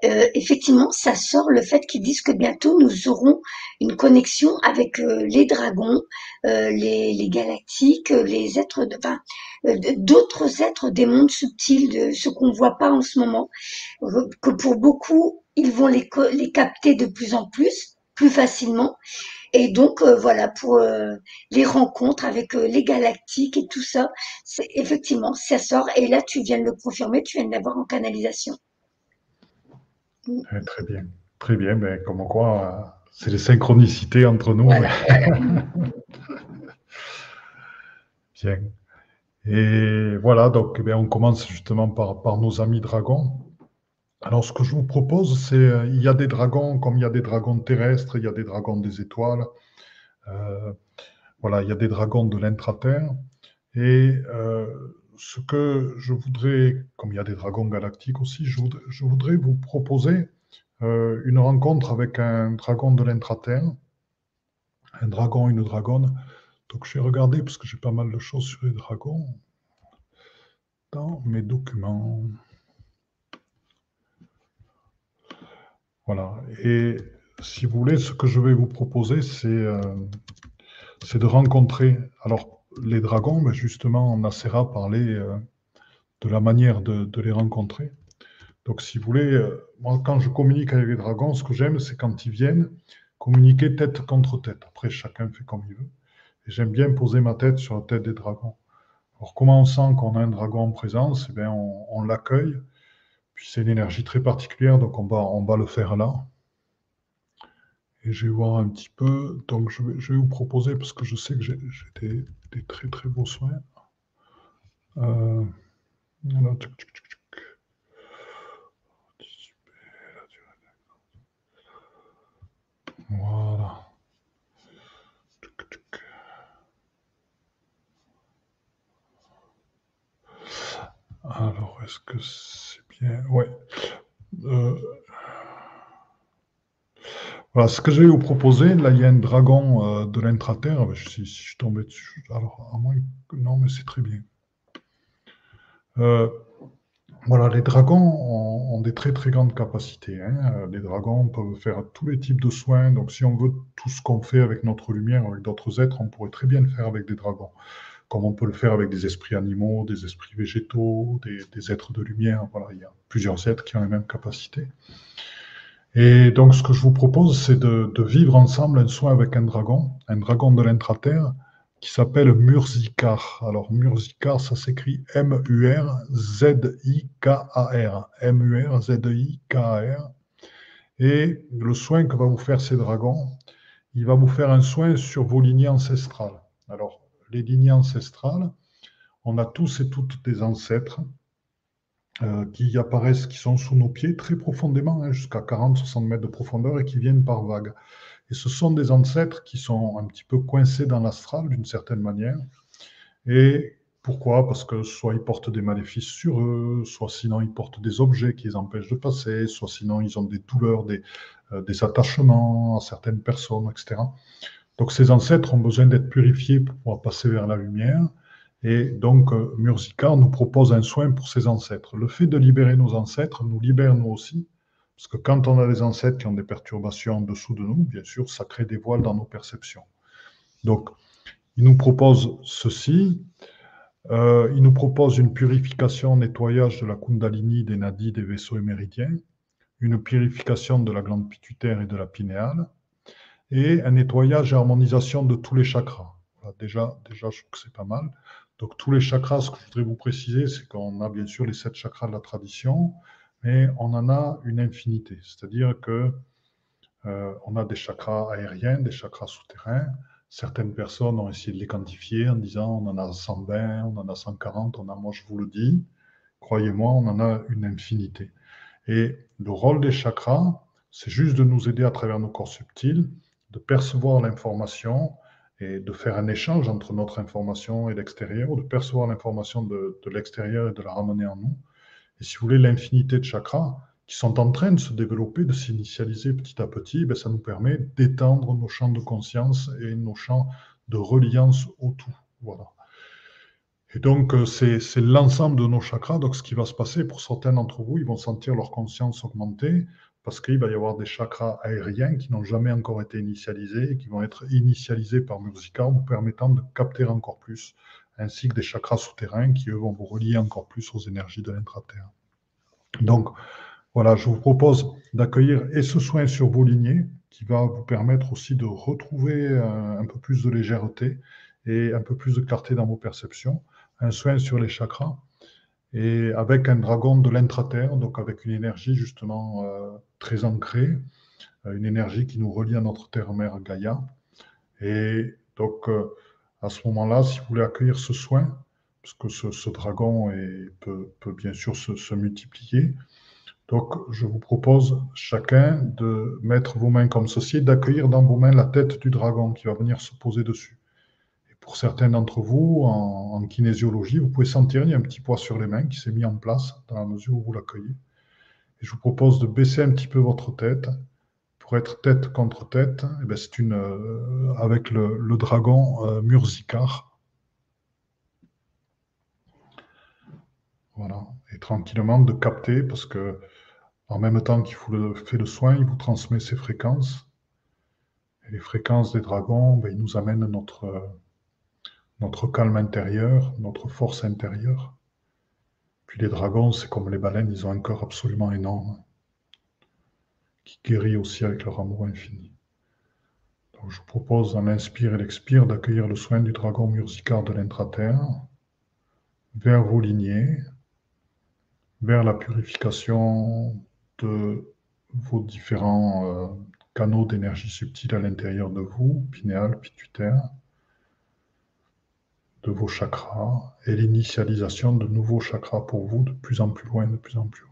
euh, effectivement, ça sort le fait qu'ils disent que bientôt nous aurons une connexion avec euh, les dragons, les, les, galactiques, les êtres, de, d'autres êtres des mondes subtils, de ce qu'on ne voit pas en ce moment, que pour beaucoup, ils vont les capter de plus en plus, plus facilement. Et donc euh, voilà pour euh, les rencontres avec euh, les galactiques et tout ça, c'est effectivement ça sort. Et là tu viens de le confirmer, tu viens de l'avoir en canalisation. très bien, très bien. Mais comme quoi, c'est les synchronicités entre nous. bien. Et voilà, donc eh on commence justement par, par nos amis dragons. Alors, ce que je vous propose, c'est euh, il y a des dragons comme il y a des dragons terrestres, il y a des dragons des étoiles. Euh, voilà, il y a des dragons de l'intraterre. Et euh, ce que je voudrais, comme il y a des dragons galactiques aussi, je voudrais, vous proposer une rencontre avec un dragon de l'intraterre, un dragon, une dragonne. Donc, je vais regarder parce que j'ai pas mal de choses sur les dragons dans mes documents. Voilà. Et si vous voulez, ce que je vais vous proposer, c'est euh, de rencontrer. Alors, les dragons, justement, Nacera parlait euh, de la manière de, les rencontrer. Donc, si vous voulez, euh, moi, quand je communique avec les dragons, ce que j'aime, c'est quand ils viennent communiquer tête contre tête. Après, chacun fait comme il veut. Et j'aime bien poser ma tête sur la tête des dragons. Alors, comment on sent qu'on a un dragon en présence? Eh bien, on l'accueille c'est une énergie très particulière, donc on va, on va le faire là. Et je vais voir un petit peu. Donc je vais, je vais vous proposer, parce que je sais que j'ai des, très très beaux soins. Euh, voilà. Alors, est-ce que Ouais. Euh, voilà, ce que je vais vous proposer, là, il y a un dragon euh, de l'intraterre. Ah, si, si, je tombais dessus, alors, à moins que. Non, mais c'est très bien. Euh, voilà, les dragons ont, des très très grandes capacités. Hein. Les dragons peuvent faire tous les types de soins. Donc, si on veut tout ce qu'on fait avec notre lumière, avec d'autres êtres, on pourrait très bien le faire avec des dragons comme on peut le faire avec des esprits animaux, des esprits végétaux, des, êtres de lumière. Voilà, il y a plusieurs êtres qui ont les mêmes capacités. Et donc, ce que je vous propose, c'est de, vivre ensemble un soin avec un dragon, un dragon de l'intraterre, qui s'appelle Murzikar. Alors, Murzikar, ça s'écrit M-U-R-Z-I-K-A-R. M-U-R-Z-I-K-A-R. Et le soin que va vous faire ces dragons, il va vous faire un soin sur vos lignées ancestrales. Alors, les lignées ancestrales, on a tous et toutes des ancêtres euh, qui apparaissent, qui sont sous nos pieds très profondément, hein, jusqu'à 40-60 mètres de profondeur et qui viennent par vagues. Et ce sont des ancêtres qui sont un petit peu coincés dans l'astral d'une certaine manière. Et pourquoi? Parce que soit ils portent des maléfices sur eux, soit sinon ils portent des objets qui les empêchent de passer, soit sinon ils ont des douleurs, des, euh, des attachements à certaines personnes, etc. Donc ces ancêtres ont besoin d'être purifiés pour pouvoir passer vers la lumière. Et donc euh, Murzikar nous propose un soin pour ces ancêtres. Le fait de libérer nos ancêtres nous libère nous aussi, parce que quand on a des ancêtres qui ont des perturbations en dessous de nous, bien sûr, ça crée des voiles dans nos perceptions. Donc, il nous propose ceci. Euh, il nous propose une purification, nettoyage de la Kundalini, des nadis, des vaisseaux et méridiens, une purification de la glande pituitaire et de la pinéale, et un nettoyage et harmonisation de tous les chakras. déjà, déjà, je trouve que c'est pas mal. Donc, tous les chakras, ce que je voudrais vous préciser, c'est qu'on a bien sûr les sept chakras de la tradition, mais on en a une infinité. C'est-à-dire que euh, on a des chakras aériens, des chakras souterrains, Certaines personnes ont essayé de les quantifier en disant on en a 120, on en a 140, on a, moi je vous le dis, croyez-moi, on en a une infinité. Et le rôle des chakras, c'est juste de nous aider à travers nos corps subtils, de percevoir l'information et de faire un échange entre notre information et l'extérieur, ou de percevoir l'information de, de l'extérieur et de la ramener en nous. Et si vous voulez, l'infinité de chakras, qui sont en train de se développer, de s'initialiser petit à petit, ben, ça nous permet d'étendre nos champs de conscience et nos champs de reliance au tout. Voilà. Et donc, euh, c'est l'ensemble de nos chakras. Donc, ce qui va se passer pour certains d'entre vous, ils vont sentir leur conscience augmenter parce qu'il va y avoir des chakras aériens qui n'ont jamais encore été initialisés et qui vont être initialisés par Musica, vous permettant de capter encore plus, ainsi que des chakras souterrains qui, eux, vont vous relier encore plus aux énergies de l'intra-terre. Donc, voilà, je vous propose d'accueillir et ce soin sur vos lignées qui va vous permettre aussi de retrouver euh, un, peu plus de légèreté et un peu plus de clarté dans vos perceptions. Un soin sur les chakras et avec un dragon de l'intraterre, donc avec une énergie justement euh, très ancrée, euh, une énergie qui nous relie à notre terre-mère Gaïa. Et donc à ce moment-là, si vous voulez accueillir ce soin, parce que ce, dragon peut, bien sûr se multiplier, donc, je vous propose chacun de mettre vos mains comme ceci, d'accueillir dans vos mains la tête du dragon qui va venir se poser dessus. Pour certains d'entre vous, en, kinésiologie, vous pouvez sentir qu'il y a un petit poids sur les mains qui s'est mis en place dans la mesure où vous l'accueillez. Et je vous propose de baisser un petit peu votre tête pour être tête contre tête. Et eh ben, c'est une euh, avec le, dragon euh, Murzicar. Voilà. Et tranquillement de capter parce que en même temps qu'il vous fait le soin, il vous transmet ses fréquences. Et les fréquences des dragons, ben, ils nous amènent notre, notre calme intérieur, notre force intérieure. Puis les dragons, c'est comme les baleines, ils ont un cœur absolument énorme, qui guérit aussi avec leur amour infini. Donc je vous propose, en inspire et l'expire, d'accueillir le soin du dragon mursicar de l'intraterre vers vos lignées, vers la purification de vos différents euh, canaux d'énergie subtile à l'intérieur de vous, pinéal, pituitaire, de vos chakras et l'initialisation de nouveaux chakras pour vous de plus en plus loin, de plus en plus haut.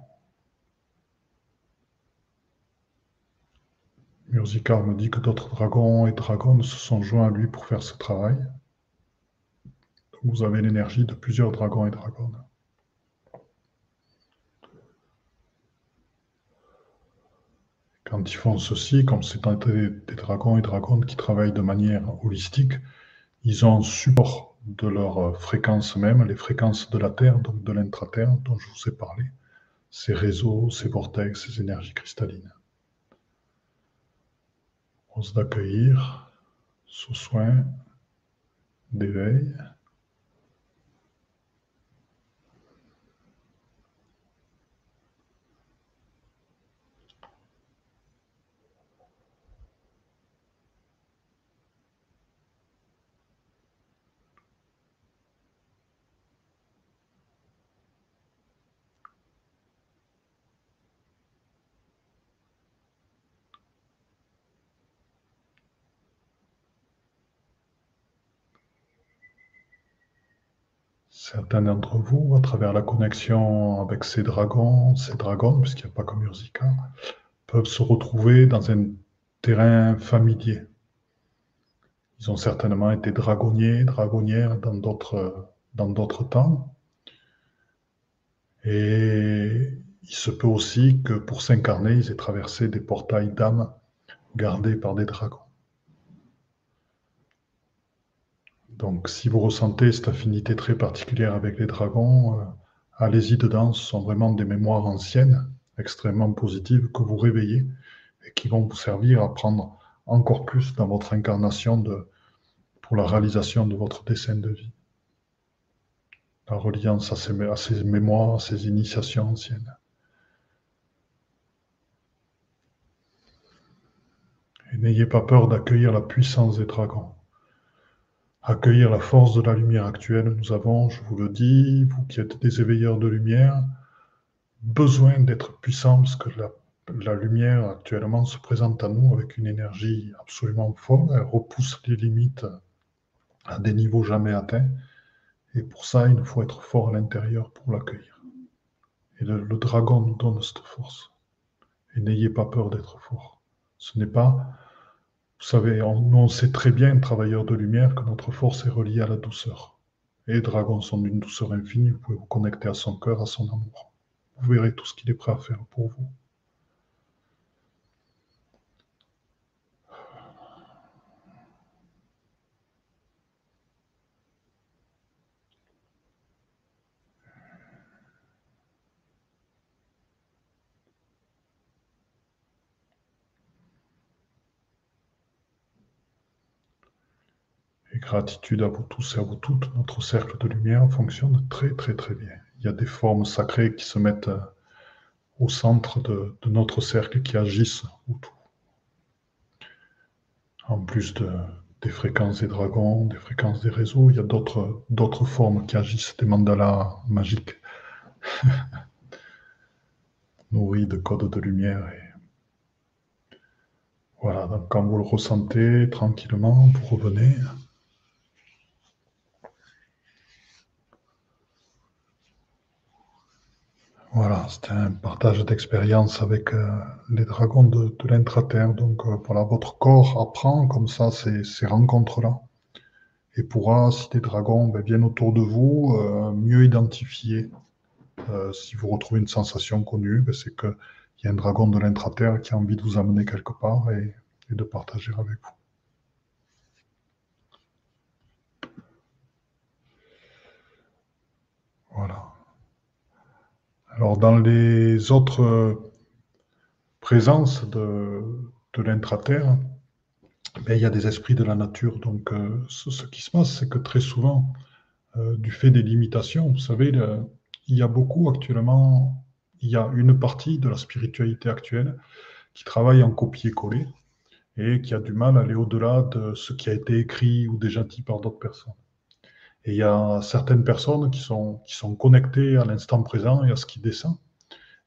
Murzikar me dit que d'autres dragons et dragones se sont joints à lui pour faire ce travail. vous avez l'énergie de plusieurs dragons et dragones. Quand ils font ceci, comme c'est des, dragons et dragones qui travaillent de manière holistique, ils ont support de leur fréquence même, les fréquences de la Terre, donc de l'intra-Terre dont je vous ai parlé, ces réseaux, ces vortex, ces énergies cristallines. On se d'accueillir sous soin d'éveil. Certains d'entre vous, à travers la connexion avec ces dragons, ces dragons, puisqu'il n'y a pas comme Urzika, peuvent se retrouver dans un terrain familier. Ils ont certainement été dragonniers, dragonnières dans d'autres, dans d'autres temps. Et il se peut aussi que pour s'incarner, ils aient traversé des portails d'âme gardés par des dragons. Donc, si vous ressentez cette affinité très particulière avec les dragons, euh, allez-y dedans. Ce sont vraiment des mémoires anciennes, extrêmement positives, que vous réveillez et qui vont vous servir à prendre encore plus dans votre incarnation de, pour la réalisation de votre dessin de vie. la reliance à ses, à ses mémoires, à ses initiations anciennes. Et n'ayez pas peur d'accueillir la puissance des dragons. Accueillir la force de la lumière actuelle. Nous avons, je vous le dis, vous qui êtes des éveilleurs de lumière, besoin d'être puissants parce que la, lumière actuellement se présente à nous avec une énergie absolument forte. Elle repousse les limites à des niveaux jamais atteints. Et pour ça, il nous faut être fort à l'intérieur pour l'accueillir. Et le, le, dragon nous donne cette force. Et n'ayez pas peur d'être fort. Ce n'est pas, vous savez, on, nous on sait très bien, travailleurs de lumière, que notre force est reliée à la douceur. Et dragons sont d'une douceur infinie. Vous pouvez vous connecter à son cœur, à son amour. Vous verrez tout ce qu'il est prêt à faire pour vous. Gratitude à vous tous et à vous toutes. Notre cercle de lumière fonctionne très très très bien. Il y a des formes sacrées qui se mettent euh, au centre de, notre cercle qui agissent autour. En plus de, des fréquences des dragons, des fréquences des réseaux, il y a d'autres, formes qui agissent, des mandalas magiques, nourris de codes de lumière. Et voilà, donc quand vous le ressentez tranquillement, vous revenez. Voilà, c'était un partage d'expérience avec euh, les dragons de, de l'intraterre. Donc euh, voilà, votre corps apprend comme ça ces, ces rencontres-là et pourra, si des dragons ben, viennent autour de vous, euh, mieux identifier. Si vous retrouvez une sensation connue, ben, c'est qu'il y a un dragon de l'intraterre qui a envie de vous amener quelque part et de partager avec vous. Voilà. Alors, dans les autres euh, présences de, de l'intraterre, ben, il y a des esprits de la nature. Donc, euh, ce, qui se passe, c'est que très souvent, euh, du fait des limitations, vous savez, il y a beaucoup actuellement, il y a une partie de la spiritualité actuelle qui travaille en copier-coller et qui a du mal à aller au-delà de ce qui a été écrit ou déjà dit par d'autres personnes. Et il y a certaines personnes qui sont, connectées à l'instant présent et à ce qui descend,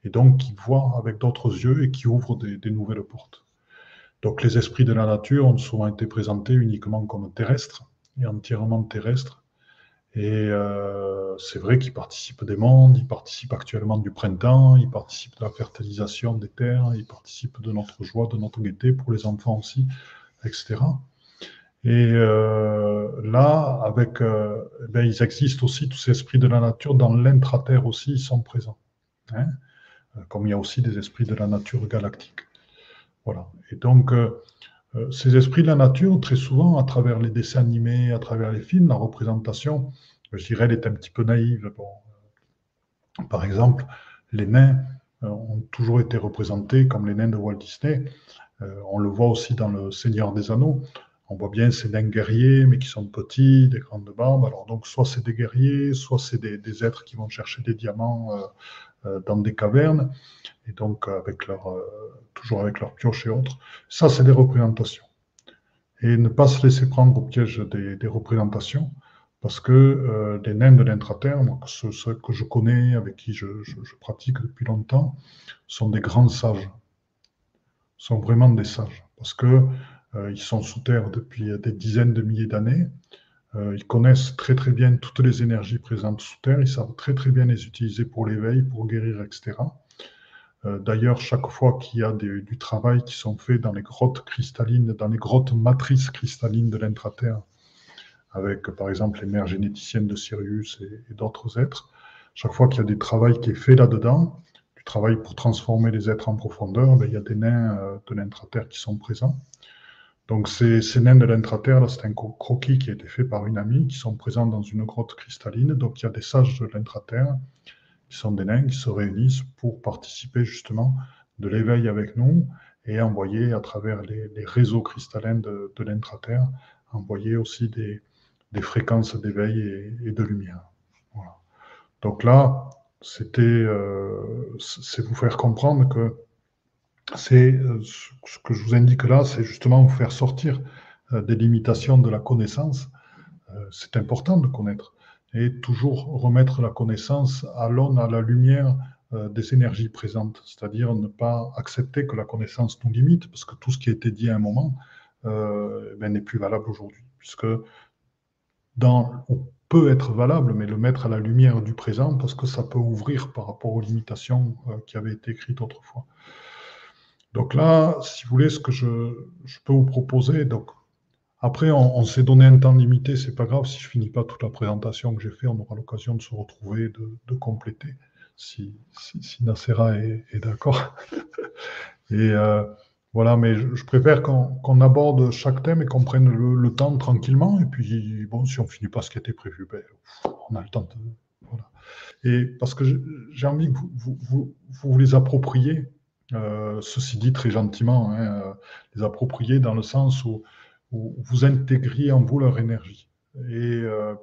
et donc qui voient avec d'autres yeux et qui ouvrent des, des, nouvelles portes. Donc les esprits de la nature ont souvent été présentés uniquement comme terrestres et entièrement terrestres. Et euh, c'est vrai qu'ils participent des mondes, ils participent actuellement du printemps, ils participent de la fertilisation des terres, ils participent de notre joie, de notre gaieté pour les enfants aussi, etc. Et euh, là, avec, euh, ben, ils existent aussi, tous ces esprits de la nature, dans l'intraterre aussi, ils sont présents. Hein Comme il y a aussi des esprits de la nature galactique. Voilà. Et donc, euh, euh, ces esprits de la nature, très souvent, à travers les dessins animés, à travers les films, la représentation, je dirais, elle est un petit peu naïve. Euh, par exemple, les nains ont toujours été représentés comme les nains de Walt Disney. on le voit aussi dans Le Seigneur des Anneaux on voit bien ces nains guerriers, mais qui sont petits, des grandes barbes. Alors, donc, soit c'est des guerriers, soit c'est des, êtres qui vont chercher des diamants euh, euh, dans des cavernes, et donc avec euh, toujours avec leur pioche et autres. Ça, c'est des représentations. Et ne pas se laisser prendre au piège des, représentations, parce que les nains de l'intraterre, ceux, ceux, que je connais, avec qui je, je, pratique depuis longtemps, sont des grands sages, sont vraiment des sages, parce que ils sont sous terre depuis des dizaines de milliers d'années. Euh, ils connaissent très très bien toutes les énergies présentes sous terre. Ils savent très très bien les utiliser pour l'éveil, pour guérir, etc. Euh, d'ailleurs, chaque fois qu'il y a des, du travail qui sont faits dans les grottes cristallines, dans les grottes matrices cristallines de l'intraterre, avec par exemple les mères généticiennes de Sirius et, d'autres êtres, chaque fois qu'il y a des travaux qui est fait là-dedans, du travail pour transformer les êtres en profondeur, ben, il y a des nains euh, de l'intraterre qui sont présents. Donc ces, ces nains de l'intraterre, c'est un croquis qui a été fait par une amie, qui sont présents dans une grotte cristalline. Donc il y a des sages de l'intraterre, qui sont des nains, qui se réunissent pour participer justement de l'éveil avec nous et envoyer à travers les, réseaux cristallins de, de l'intraterre, envoyer aussi des, fréquences d'éveil et, de lumière. Donc là, c'était, euh, c'est vous faire comprendre que c'est euh, ce que je vous indique là, c'est justement vous faire sortir euh, des limitations de la connaissance. c'est important de connaître et toujours remettre la connaissance à l'aune, à la lumière des énergies présentes, c'est-à-dire ne pas accepter que la connaissance nous limite, parce que tout ce qui a été dit à un moment euh, ben, n'est plus valable aujourd'hui, puisque dans, peut être valable, mais le mettre à la lumière du présent, parce que ça peut ouvrir par rapport aux limitations euh, qui avaient été écrites autrefois. Donc là, si vous voulez, ce que je, peux vous proposer, donc après, on, s'est donné un temps limité, c'est pas grave, si je finis pas toute la présentation que j'ai fait, on aura l'occasion de se retrouver, de, de compléter, si, si, Nacera est, d'accord. Et euh, voilà, mais je, préfère qu'on aborde chaque thème et qu'on prenne le, temps tranquillement. Et puis, bon, si on finit pas ce qui était prévu, ben, on a le temps de. Et parce que j'ai envie que vous vous, vous, les appropriez, euh, ceci dit très gentiment, hein, euh, les approprier dans le sens où, vous intégriez en vous leur énergie. Et euh,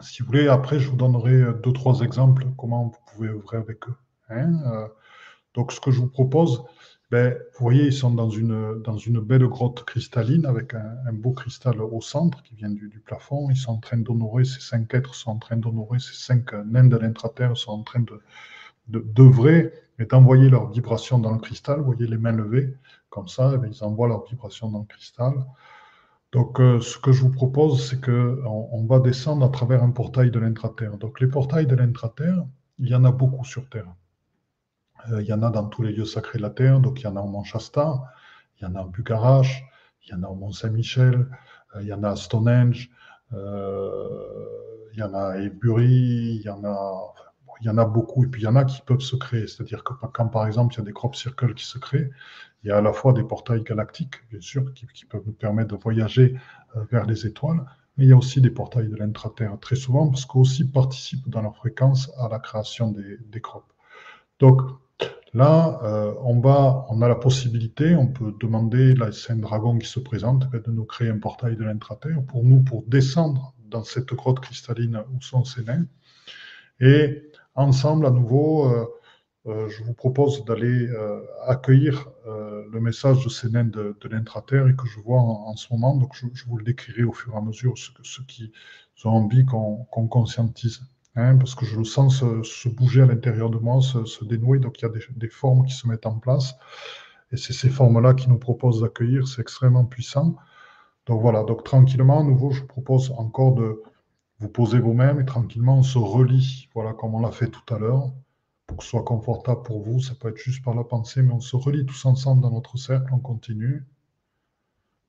si vous voulez, après, je vous donnerai deux, trois exemples comment vous pouvez œuvrer avec eux. Hein, donc, ce que je vous propose, ben, vous voyez, ils sont dans une, dans une belle grotte cristalline avec un, beau cristal au centre qui vient du, plafond. Ils sont en train d'honorer, ces cinq êtres sont en train d'honorer, ces cinq nains de l'intraterre sont en train de d'œuvrer et d'envoyer leurs vibrations dans le cristal. Vous voyez les mains levées, comme ça, ben, ils envoient leurs vibrations dans le cristal. Donc, euh, ce que je vous propose, c'est qu'on on va descendre à travers un portail de l'intraterre. Donc, les portails de l'intraterre, il y en a beaucoup sur Terre. Euh, il y en a dans tous les lieux sacrés de la Terre, donc il y en a au Mont il y en a en Bucarache, il y en a au Mont Saint-Michel, euh, il y en a à Stonehenge, il y en a à Ebury, il y en a, il y en a beaucoup, et puis il y en a qui peuvent se créer. C'est-à-dire que quand par exemple il y a des crop circles qui se créent, il y a à la fois des portails galactiques, bien sûr, qui, peuvent nous permettre de voyager vers les étoiles, mais il y a aussi des portails de l'intraterre, très souvent, parce qu'aussi participent dans leur fréquence à la création des, crops. Donc, Là, euh, on, va, on a la possibilité, on peut demander, là c'est un dragon qui se présente, de nous créer un portail de l'intraterre pour nous, pour descendre dans cette grotte cristalline où sont ces nains. Et ensemble, à nouveau, euh, euh, je vous propose d'aller accueillir le message de ces nains de, de l'intraterre et que je vois en, ce moment. Donc, je, vous le décrirai au fur et à mesure, ceux, qui ont envie qu'on conscientise. Hein, parce que je le sens se, bouger à l'intérieur de moi, se, dénouer. Donc il y a des, formes qui se mettent en place. Et c'est ces formes-là qui nous proposent d'accueillir. C'est extrêmement puissant. Donc voilà, donc tranquillement, à nouveau, je propose encore de vous poser vous-même et tranquillement, on se relie, voilà, comme on l'a fait tout à l'heure, pour que ce soit confortable pour vous. Ça peut être juste par la pensée, mais on se relie tous ensemble dans notre cercle, on continue,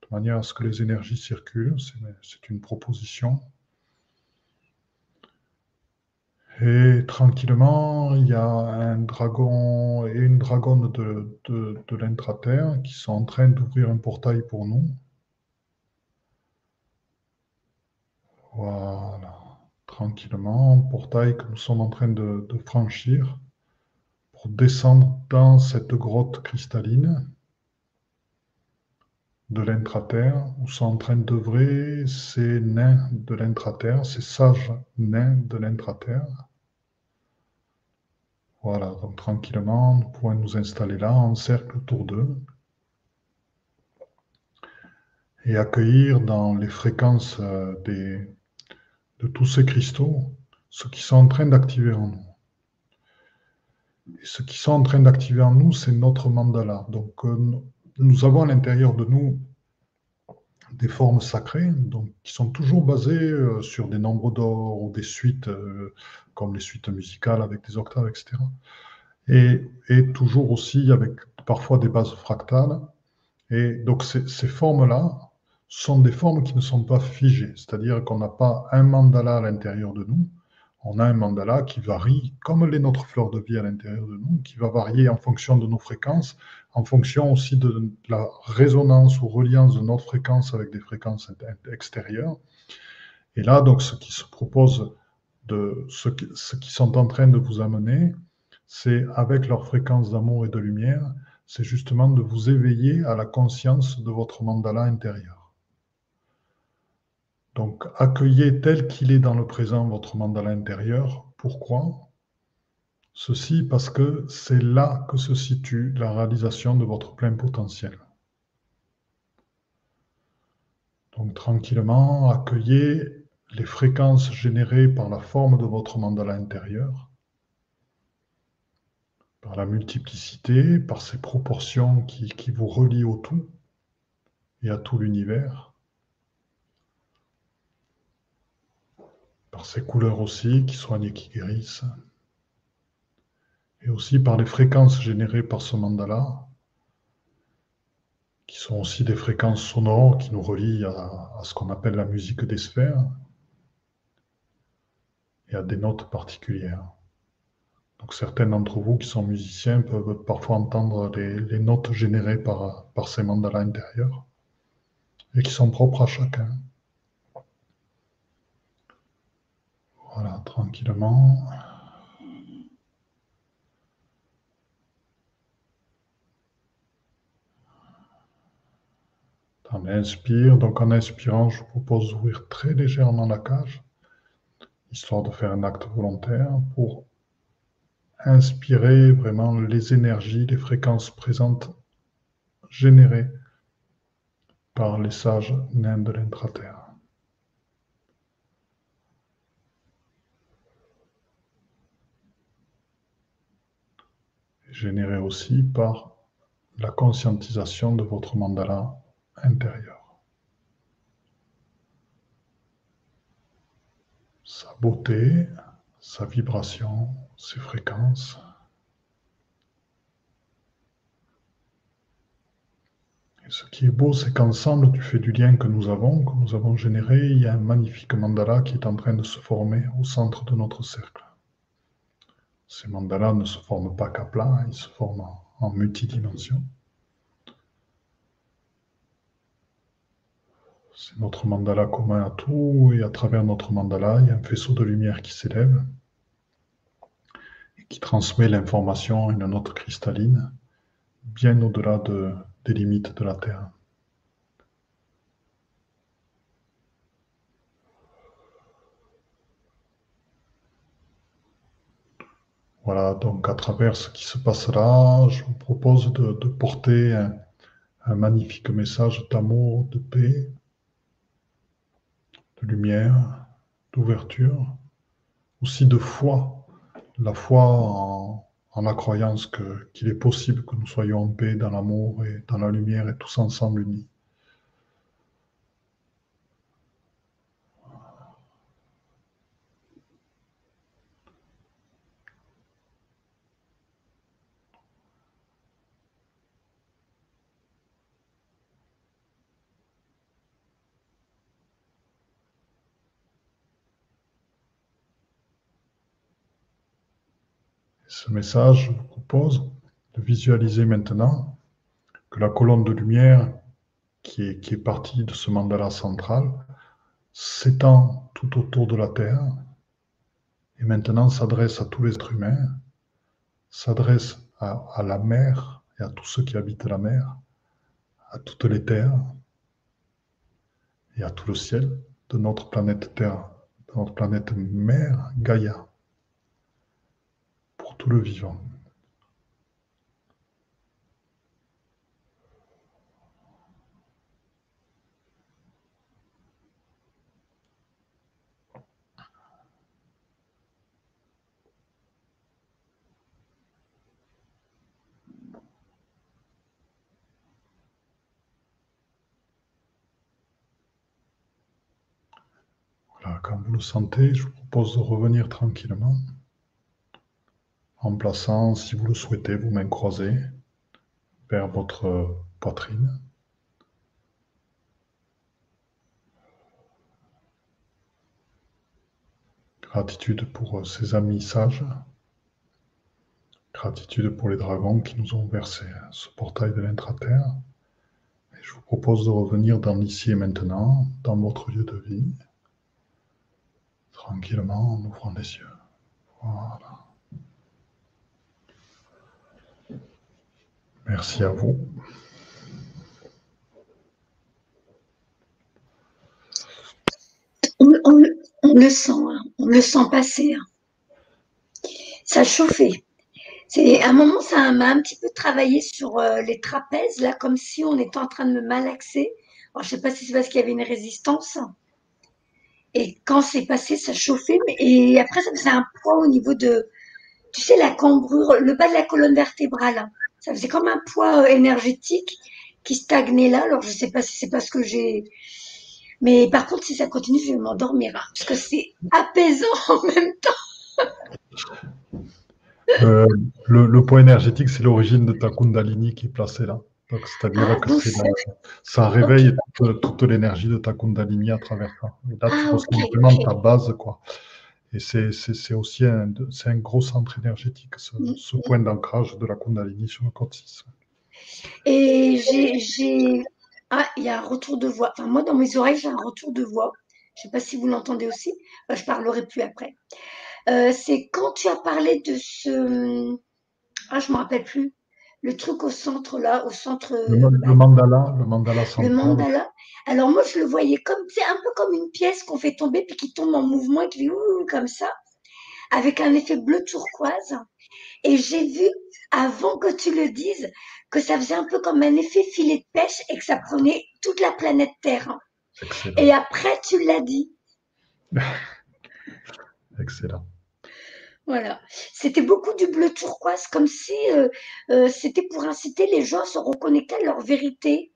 de manière à ce que les énergies circulent. C'est une proposition. Et tranquillement, il y a un dragon et une dragonne de, de, de l'intraterre qui sont en train d'ouvrir un portail pour nous. Voilà, tranquillement, portail que nous sommes en train de, de franchir pour descendre dans cette grotte cristalline de l'intraterre, où sont en train d'œuvrer ces nains de l'intraterre, ces sages nains de l'intraterre. Voilà, donc tranquillement, nous pouvons nous installer là, en cercle autour d'eux, et accueillir dans les fréquences euh, des, de tous ces cristaux ce qui sont en train d'activer en nous. Et ce qui sont en train d'activer en nous, c'est notre mandala. Donc, euh, nous avons à l'intérieur de nous des formes sacrées, donc, qui sont toujours basées euh, sur des nombres d'or ou des suites, euh, comme les suites musicales avec des octaves, etc. Et, toujours aussi avec parfois des bases fractales. Et donc ces, ces formes-là sont des formes qui ne sont pas figées, c'est-à-dire qu'on n'a pas un mandala à l'intérieur de nous, on a un mandala qui varie, comme les notre fleurs de vie à l'intérieur de nous, qui va varier en fonction de nos fréquences, en fonction aussi de la résonance ou reliance de notre fréquence avec des fréquences extérieures. Et là, donc, ce qui se propose, de, ce, qui, sont en train de vous amener, c'est avec leur fréquence d'amour et de lumière, c'est justement de vous éveiller à la conscience de votre mandala intérieur. Donc, accueillez tel qu'il est dans le présent votre mandala intérieur Pourquoi? Ceci parce que c'est là que se situe la réalisation de votre plein potentiel. Donc tranquillement, accueillez les fréquences générées par la forme de votre mandala intérieur, par la multiplicité, par ces proportions qui, qui vous relient au tout et à tout l'univers, par ces couleurs aussi qui soignent et qui guérissent et aussi par les fréquences générées par ce mandala, qui sont aussi des fréquences sonores qui nous relient à, ce qu'on appelle la musique des sphères et à des notes particulières. Donc certains d'entre vous qui sont musiciens peuvent parfois entendre les, notes générées par, par ces mandalas intérieurs et qui sont propres à chacun. Voilà, tranquillement. On inspire, donc en inspirant, je vous propose d'ouvrir très légèrement la cage, histoire de faire un acte volontaire pour inspirer vraiment les énergies, les fréquences présentes générées par les sages nains de l'intraterre. Générées aussi par la conscientisation de votre mandala intérieur. Sa beauté, sa vibration, ses fréquences. Ce qui est beau, c'est qu'ensemble, du fait du lien que nous avons, que nous avons généré, il y a un magnifique mandala qui est en train de se former au centre de notre cercle. Ces mandalas ne se forment pas qu'à plat, ils se forment en multidimension. C'est notre mandala commun à tout, et à travers notre mandala, il y a un faisceau de lumière qui s'élève et qui transmet l'information à une note cristalline, bien au-delà de, des limites de la Terre. Voilà, donc à travers ce qui se passe là, je vous propose de, porter un magnifique message d'amour, de paix, de lumière, d'ouverture, aussi de foi, la foi en, la croyance qu'il est possible que nous soyons en paix, dans l'amour et dans la lumière et tous ensemble unis. Ce message, je vous propose de visualiser maintenant que la colonne de lumière qui est, partie de ce mandala central s'étend tout autour de la Terre et maintenant s'adresse à tous les êtres humains, s'adresse à, à, la mer et à tous ceux qui habitent la mer, à toutes les terres et à tout le ciel de notre planète Terre, de notre planète mère Gaïa tout le vivant. Quand vous le sentez, je vous propose de revenir tranquillement en plaçant, si vous le souhaitez, vos mains croisées vers votre poitrine. Gratitude pour ces amis sages. Gratitude pour les dragons qui nous ont versé ce portail de l'intraterre. Et je vous propose de revenir dans l'ici et maintenant, dans votre lieu de vie, tranquillement en ouvrant les yeux. Voilà. Merci à vous. On, le sent, hein. on le sent passer. Hein. ça chauffait. C'est à un moment, ça m'a un petit peu travaillé sur euh, les trapèzes, là, comme si on était en train de me malaxer. Je sais pas si c'est parce qu'il y avait une résistance. Et quand c'est passé, ça chauffait. Et après, ça faisait un poids au niveau de, tu sais, la cambrure, le bas de la colonne vertébrale. Ça faisait comme un poids euh, énergétique qui stagnait là. Alors, je sais pas si c'est parce que j'ai, mais par contre, si ça continue, je vais m'endormir. Hein, parce que c'est apaisant en même temps. Euh, le, point énergétique, c'est l'origine de ta Kundalini qui est placée là. C'est-à-dire ah, que ça réveille toute, l'énergie de ta Kundalini à travers ça. Et là, tu ah, ressens vraiment ta base, quoi. Et c'est aussi un, un, gros centre énergétique, ce, mm, ce point d'ancrage de la Kundalini sur le 6. Et j'ai. Ah, il y a un retour de voix. Enfin, moi, dans mes oreilles, j'ai un retour de voix. Je ne sais pas si vous l'entendez aussi. je parlerai plus après. Euh, c'est quand tu as parlé de ce. Ah, je ne me rappelle plus. Le truc au centre, là, au centre. Le, mandala, le mandala central. Le mandala. Alors, moi, je le voyais comme, c'est un peu comme une pièce qu'on fait tomber puis qui tombe en mouvement et qui fait comme ça, avec un effet bleu turquoise. Et j'ai vu, avant que tu le dises, que ça faisait un peu comme un effet filet de pêche et que ça prenait toute la planète Terre. Et après, tu l'as dit. Excellent. Voilà. C'était beaucoup du bleu turquoise, comme si euh, euh, c'était pour inciter les gens à se reconnecter à leur vérité.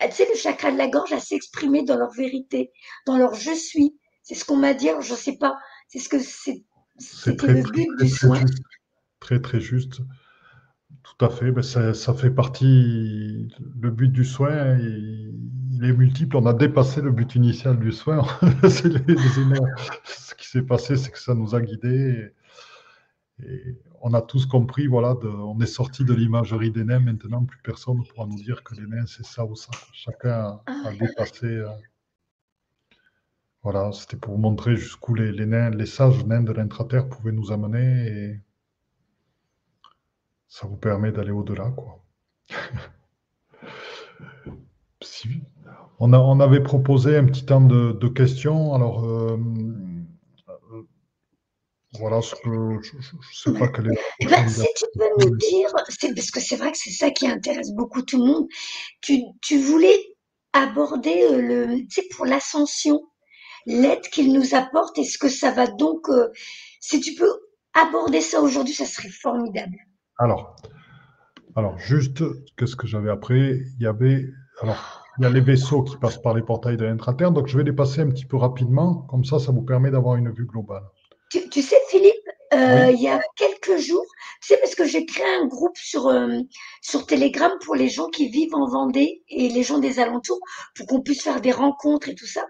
Tu sais, le chakra de la gorge à s'exprimer dans leur vérité, dans leur je suis. C'est ce qu'on m'a dit, je ne sais pas. C'est ce que c'est. C'était le but du soin. Très, très juste. Tout à fait. Ben, ça, ça, fait partie. Le but du soin, il, est multiple. On a dépassé le but initial du soin. ce qui s'est passé, c'est que ça nous a guidés. Et on a tous compris, voilà, on est sorti de l'imagerie des nains. Maintenant, plus personne ne pourra nous dire que les nains, c'est ça ou ça. Chacun a, ah dépassé. Euh, voilà, c'était pour vous montrer jusqu'où les, nains, les sages nains de l'intraterre pouvaient nous amener. Et ça vous permet d'aller au-delà, quoi. on, a, on, avait proposé un petit temps de, questions. Alors. Euh, voilà ce que je ne sais pas quelle est. Ben, si tu peux nous dire, parce que c'est vrai que c'est ça qui intéresse beaucoup tout le monde. Tu, tu voulais aborder euh, le, tu sais, pour l'ascension, l'aide qu'il nous apporte et ce que ça va donc. Euh, si tu peux aborder ça aujourd'hui, ça serait formidable. Alors, alors juste, qu'est-ce que j'avais après Il y avait, alors, il y a les vaisseaux qui passent par les portails de l'intraterre, donc je vais les passer un petit peu rapidement, comme ça, ça vous permet d'avoir une vue globale. Tu, sais, Philippe, euh, il y a quelques jours, tu sais, parce que j'ai créé un groupe sur, euh, sur Telegram pour les gens qui vivent en Vendée et les gens des alentours, pour qu'on puisse faire des rencontres et tout ça.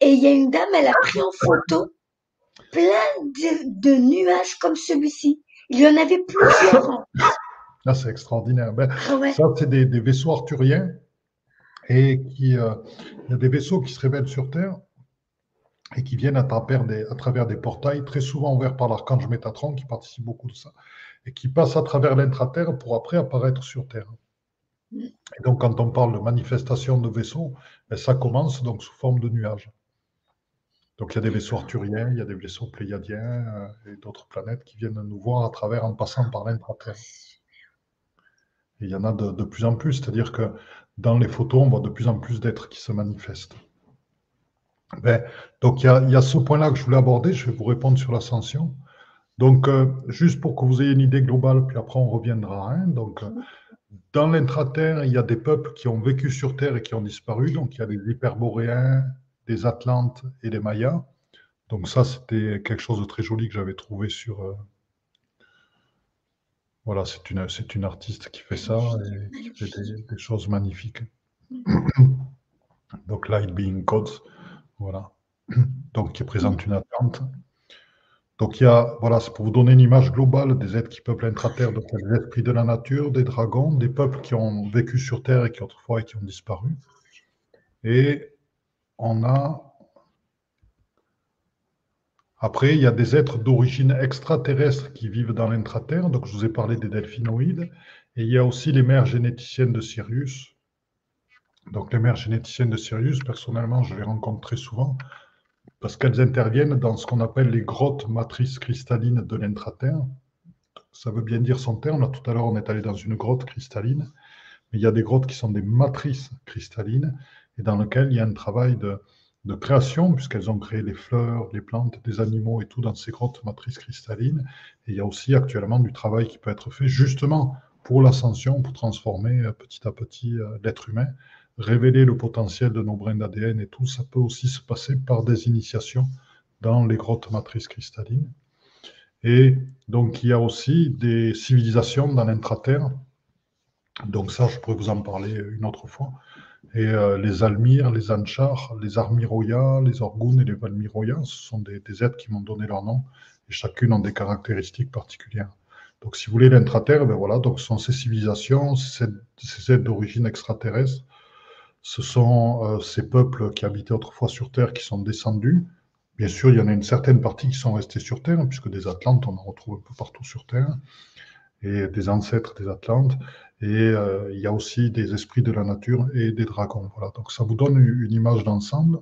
Et il y a une dame, elle a pris en photo plein de, nuages comme celui-ci. Il y en avait plusieurs. Là, ah, c'est extraordinaire. Ben, ah Ça, c'est des, vaisseaux arthuriens. Et qui, euh, il y a des vaisseaux qui se révèlent sur Terre et qui viennent à travers, des, portails très souvent ouverts par l'archange Métatron, qui participe beaucoup de ça, et qui passent à travers l'intraterre pour après apparaître sur Terre. Et donc, quand on parle de manifestation de vaisseaux, ben, ça commence donc sous forme de nuages. Donc, il y a des vaisseaux arthuriens, il y a des vaisseaux pléiadiens euh, et d'autres planètes qui viennent nous voir à travers en passant par l'intraterre. Et il y en a de plus en plus, c'est-à-dire que dans les photos, on voit de plus en plus d'êtres qui se manifestent. Ben, donc, il y, a, ce point-là que je voulais aborder. Je vais vous répondre sur l'ascension. Donc, euh, juste pour que vous ayez une idée globale, puis après on reviendra. Hein. donc, euh, dans l'intraterre, il y a des peuples qui ont vécu sur Terre et qui ont disparu. Donc, il y a des hyperboréens, des Atlantes et des Mayas. Donc, ça, c'était quelque chose de très joli que j'avais trouvé sur. Euh, voilà, c'est une, c'est une artiste qui fait ça et qui fait des, des choses magnifiques. Donc, Light Being Codes. Voilà. Donc, qui présente une attente. Donc, il y a, voilà, c'est pour vous donner une image globale des êtres qui peuplent l'intra-terre, donc des esprits de la nature, des dragons, des peuples qui ont vécu sur Terre et qui autrefois et qui ont disparu. Et on a. Après, il y a des êtres d'origine extraterrestre qui vivent dans l'intra-terre. Donc, je vous ai parlé des delphinoïdes. Et il y a aussi les mères généticiennes de Sirius, donc les mères généticiennes de Sirius, personnellement, je les rencontre très souvent parce qu'elles interviennent dans ce qu'on appelle les grottes matrices cristallines de l'intraterre. ça veut bien dire son terme. Là, tout à l'heure, on est allé dans une grotte cristalline, mais il y a des grottes qui sont des matrices cristallines et dans lesquelles il y a un travail de, création, puisqu'elles ont créé les fleurs, les plantes, des animaux et tout dans ces grottes matrices cristallines. Et il y a aussi actuellement du travail qui peut être fait justement pour l'ascension, pour transformer euh, petit à petit euh, l'être humain, révéler le potentiel de nos brins d'ADN et tout. Ça peut aussi se passer par des initiations dans les grottes matrices cristallines. Et donc, il y a aussi des civilisations dans l'intraterre. Donc ça, je pourrais vous en parler une autre fois. Et euh, les Almir, les Anchar, les Armiroya, les Orguns et les Valmiroya, ce sont des, êtres qui m'ont donné leur nom, et chacune ont des caractéristiques particulières. Donc, si vous voulez, l'intraterre, ben voilà, donc ce sont ces civilisations, ces, êtres d'origine extraterrestre, ce sont euh, ces peuples qui habitaient autrefois sur Terre qui sont descendus. Bien sûr, il y en a une certaine partie qui sont restés sur Terre, puisque des Atlantes, on en retrouve un peu partout sur Terre, et des ancêtres des Atlantes. Et euh, il y a aussi des esprits de la nature et des dragons. Voilà, donc ça vous donne une image d'ensemble.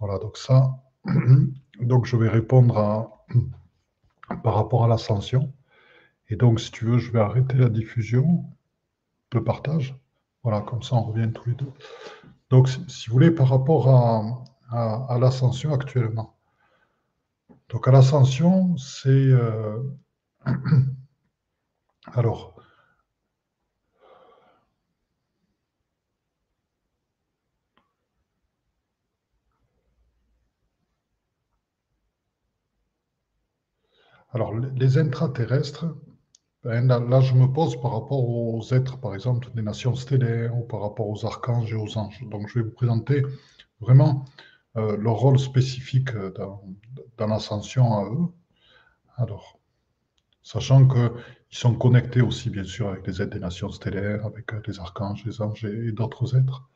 Voilà, donc ça, donc je vais répondre par rapport à l'ascension. Et donc, si tu veux, je vais arrêter la diffusion, le partage. Voilà, comme ça, on revient tous les deux. Donc, si, vous voulez, par rapport à, l'ascension actuellement. Donc, à l'ascension, c'est... Euh, alors, Alors, les intraterrestres, ben, là, je me pose par rapport aux êtres, par exemple, des nations stellaires ou par rapport aux archanges et aux anges. Donc, je vais vous présenter vraiment euh, leur rôle spécifique dans, l'ascension à eux. Alors, sachant qu'ils sont connectés aussi, bien sûr, avec les êtres des nations stellaires, avec euh, les archanges, les anges et d'autres êtres.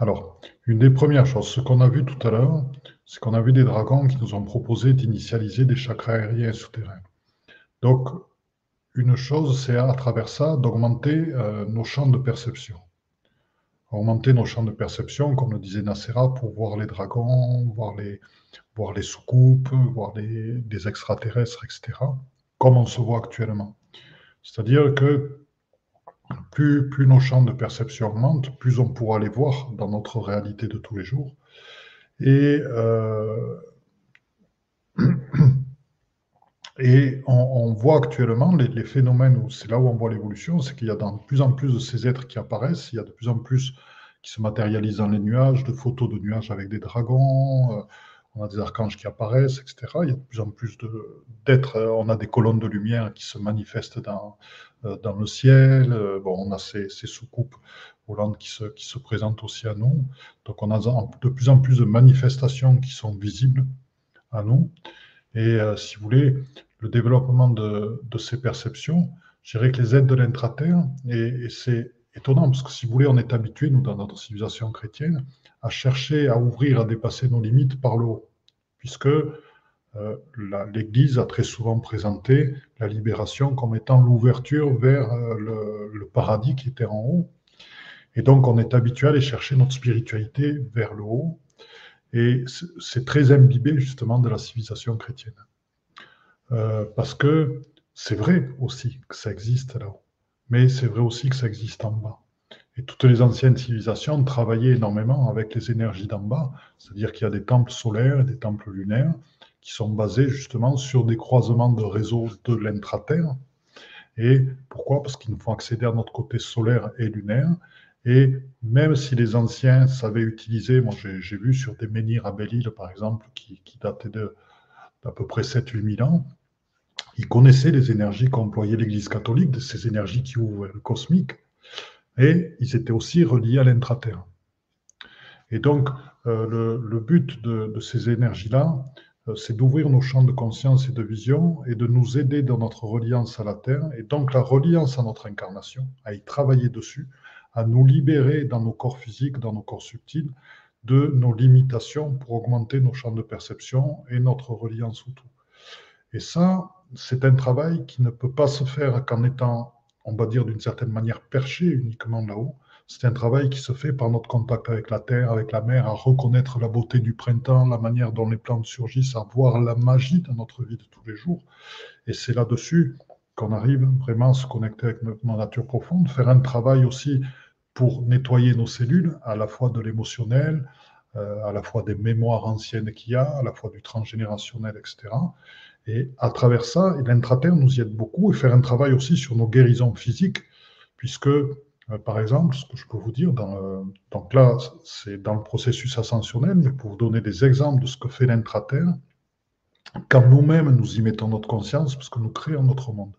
Alors, une des premières choses, ce qu'on a vu tout à l'heure, c'est qu'on a vu des dragons qui nous ont proposé d'initialiser des chakras aériens souterrains. Donc, une chose, c'est à travers ça d'augmenter euh, nos champs de perception. Augmenter nos champs de perception, comme le disait Nacera, pour voir les dragons, voir les, voir les soucoupes, voir les, les extraterrestres, etc., comme on se voit actuellement. C'est-à-dire que plus, nos champs de perception augmentent, plus on pourra les voir dans notre réalité de tous les jours. Et, euh, on, voit actuellement les, phénomènes, c'est là où on voit l'évolution, c'est qu'il y a de plus en plus de ces êtres qui apparaissent, il y a de plus en plus qui se matérialisent dans les nuages, de photos de nuages avec des dragons. On a des archanges qui apparaissent, etc. Il y a de plus en plus d'êtres. Euh, on a des colonnes de lumière qui se manifestent dans, euh, dans le ciel. Euh, bon, on a ces, ces soucoupes volantes qui se, qui se présentent aussi à nous. Donc, on a de plus en plus de manifestations qui sont visibles à nous. Et si vous voulez, le développement de, de, ces perceptions, je dirais que les aides de l'intraterre, et, et c'est étonnant parce que si vous voulez, on est habitué, nous, dans notre civilisation chrétienne, à chercher à ouvrir, à dépasser nos limites par le haut, puisque euh, l'Église a très souvent présenté la libération comme étant l'ouverture vers euh, le, paradis qui était en haut. Et donc, on est habitué à aller chercher notre spiritualité vers le haut. Et c'est très imbibé justement de la civilisation chrétienne. Euh, parce que c'est vrai aussi que ça existe là-haut, mais c'est vrai aussi que ça existe en bas. Et toutes les anciennes civilisations travaillaient énormément avec les énergies d'en bas, c'est-à-dire qu'il y a des temples solaires et des temples lunaires qui sont basés justement sur des croisements de réseaux de l'intraterre. Et pourquoi? Parce qu'il nous faut accéder à notre côté solaire et lunaire. Et même si les anciens savaient utiliser, moi j'ai vu sur des menhirs à Belle-Île par exemple, qui, qui dataient d'à peu près 7-8 000 ans, ils connaissaient les énergies qu'employait l'Église catholique, ces énergies qui ouvrent le cosmique et ils étaient aussi reliés à l'intraterre. Et donc, euh, le, but de, ces énergies-là, euh, c'est d'ouvrir nos champs de conscience et de vision et de nous aider dans notre reliance à la Terre, et donc la reliance à notre incarnation, à y travailler dessus, à nous libérer dans nos corps physiques, dans nos corps subtils, de nos limitations pour augmenter nos champs de perception et notre reliance au tout. Et ça, c'est un travail qui ne peut pas se faire qu'en étant on va dire d'une certaine manière, perché uniquement là-haut. C'est un travail qui se fait par notre contact avec la terre, avec la mer, à reconnaître la beauté du printemps, la manière dont les plantes surgissent, à voir la magie de notre vie de tous les jours. Et c'est là-dessus qu'on arrive vraiment à se connecter avec notre nature profonde, faire un travail aussi pour nettoyer nos cellules, à la fois de l'émotionnel, euh, à la fois des mémoires anciennes qu'il y a, à la fois du transgénérationnel, etc. Et à travers ça, l'intraterre nous y aide beaucoup et faire un travail aussi sur nos guérisons physiques, puisque, euh, par exemple, ce que je peux vous dire, dans, donc là, c'est dans le processus ascensionnel, mais pour vous donner des exemples de ce que fait l'intraterre, quand nous-mêmes nous y mettons notre conscience, parce que nous créons notre monde,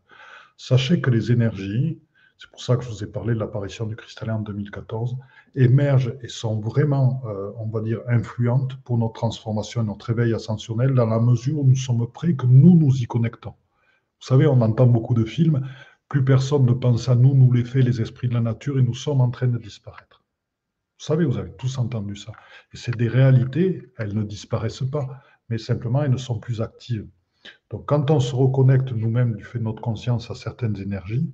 sachez que les énergies, c'est pour ça que je vous ai parlé de l'apparition du cristallin en 2014, émergent et sont vraiment, euh, on va dire, influentes pour notre transformation et notre éveil ascensionnel dans la mesure où nous sommes prêts que nous nous y connectons. Vous savez, on entend beaucoup de films, plus personne ne pense à nous, nous les fait les esprits de la nature et nous sommes en train de disparaître. Vous savez, vous avez tous entendu ça. Et c'est des réalités, elles ne disparaissent pas, mais simplement elles ne sont plus actives. Donc quand on se reconnecte nous-mêmes du fait de notre conscience à certaines énergies,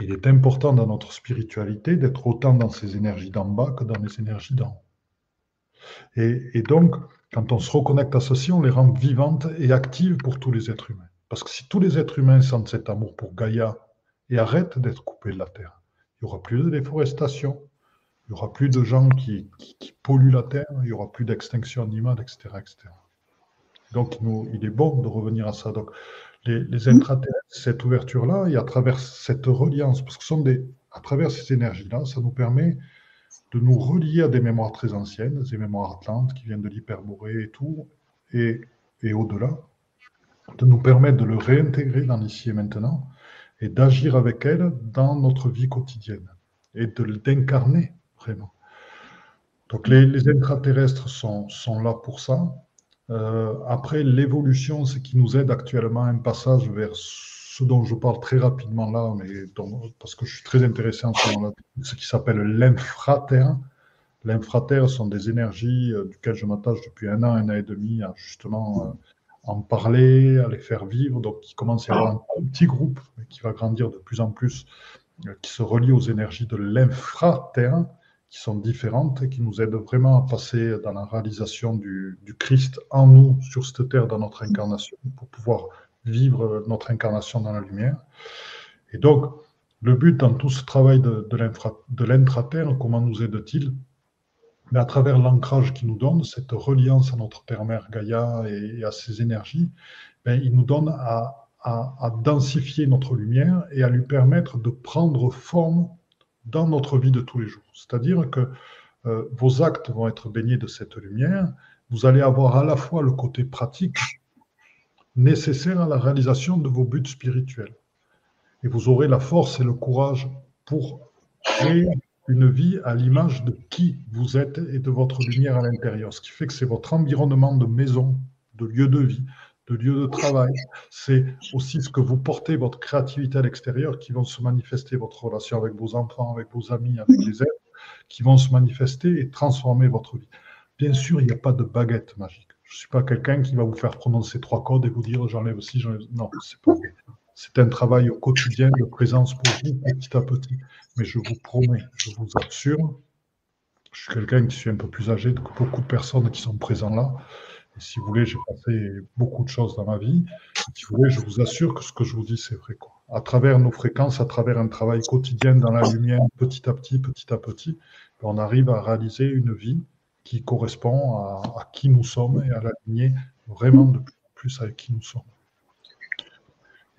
il est important dans notre spiritualité d'être autant dans ces énergies d'en bas que dans les énergies d'en haut. Et, donc, quand on se reconnecte à ceci, on les rend vivantes et actives pour tous les êtres humains. Parce que si tous les êtres humains sentent cet amour pour Gaïa et arrêtent d'être coupés de la Terre, il n'y aura plus de déforestation, il n'y aura plus de gens qui, polluent la Terre, il n'y aura plus d'extinction animale, etc., etc. Donc, il est bon de revenir à ça. Les, les intraterrestres, cette ouverture-là, et à travers cette reliance, parce que sont des, à travers ces énergies-là, ça nous permet de nous relier à des mémoires très anciennes, des mémoires atlantes qui viennent de l'hyperborée et tout, et, et au-delà, de nous permettre de le réintégrer dans l'ici et maintenant, et d'agir avec elles dans notre vie quotidienne, et de d'incarner vraiment. Donc les, les intraterrestres sont, sont là pour ça, euh, après, l'évolution, c'est qui nous aide actuellement un passage vers ce dont je parle très rapidement là, mais parce que je suis très intéressé en ce moment-là, ce qui s'appelle l'infraterre. L'infraterre sont des énergies euh, duquel je m'attache depuis un an, un an et demi, à justement euh, en parler, à les faire vivre. Donc, il commence à y avoir un, petit groupe qui va grandir de plus en plus, qui se relie aux énergies de l'infraterre qui sont différentes et qui nous aident vraiment à passer dans la réalisation du, Christ en nous, sur cette terre, dans notre incarnation, pour pouvoir vivre notre incarnation dans la lumière. Et donc, le but dans tout ce travail de, de l'intra-terre, comment nous aide-t-il? Mais à travers l'ancrage qu'il nous donne, cette reliance à notre Père-Mère Gaïa et, à ses énergies, ben, il nous donne à, à densifier notre lumière et à lui permettre de prendre forme dans notre vie de tous les jours. C'est-à-dire que euh, vos actes vont être baignés de cette lumière. Vous allez avoir à la fois le côté pratique nécessaire à la réalisation de vos buts spirituels. Et vous aurez la force et le courage pour créer une vie à l'image de qui vous êtes et de votre lumière à l'intérieur. Ce qui fait que c'est votre environnement de maison, de lieu de vie, de lieu de travail. C'est aussi ce que vous portez, votre créativité à l'extérieur, qui vont se manifester, votre relation avec vos enfants, avec vos amis, avec les êtres, qui vont se manifester et transformer votre vie. Bien sûr, il n'y a pas de baguette magique. Je ne suis pas quelqu'un qui va vous faire prononcer trois codes et vous dire j'enlève aussi, j'enlève. Non, c'est pas vrai. C'est un travail au quotidien de présence pour vous, petit à petit. Mais je vous promets, je vous assure, je suis quelqu'un qui suis un peu plus âgé que beaucoup de personnes qui sont présentes là. Et si vous voulez, j'ai passé beaucoup de choses dans ma vie. si vous voulez, je vous assure que ce que je vous dis, c'est vrai. À travers nos fréquences, à travers un travail quotidien dans la lumière, petit à petit, petit à petit, on arrive à réaliser une vie qui correspond à, qui nous sommes et à l'aligner vraiment de plus en plus avec qui nous sommes.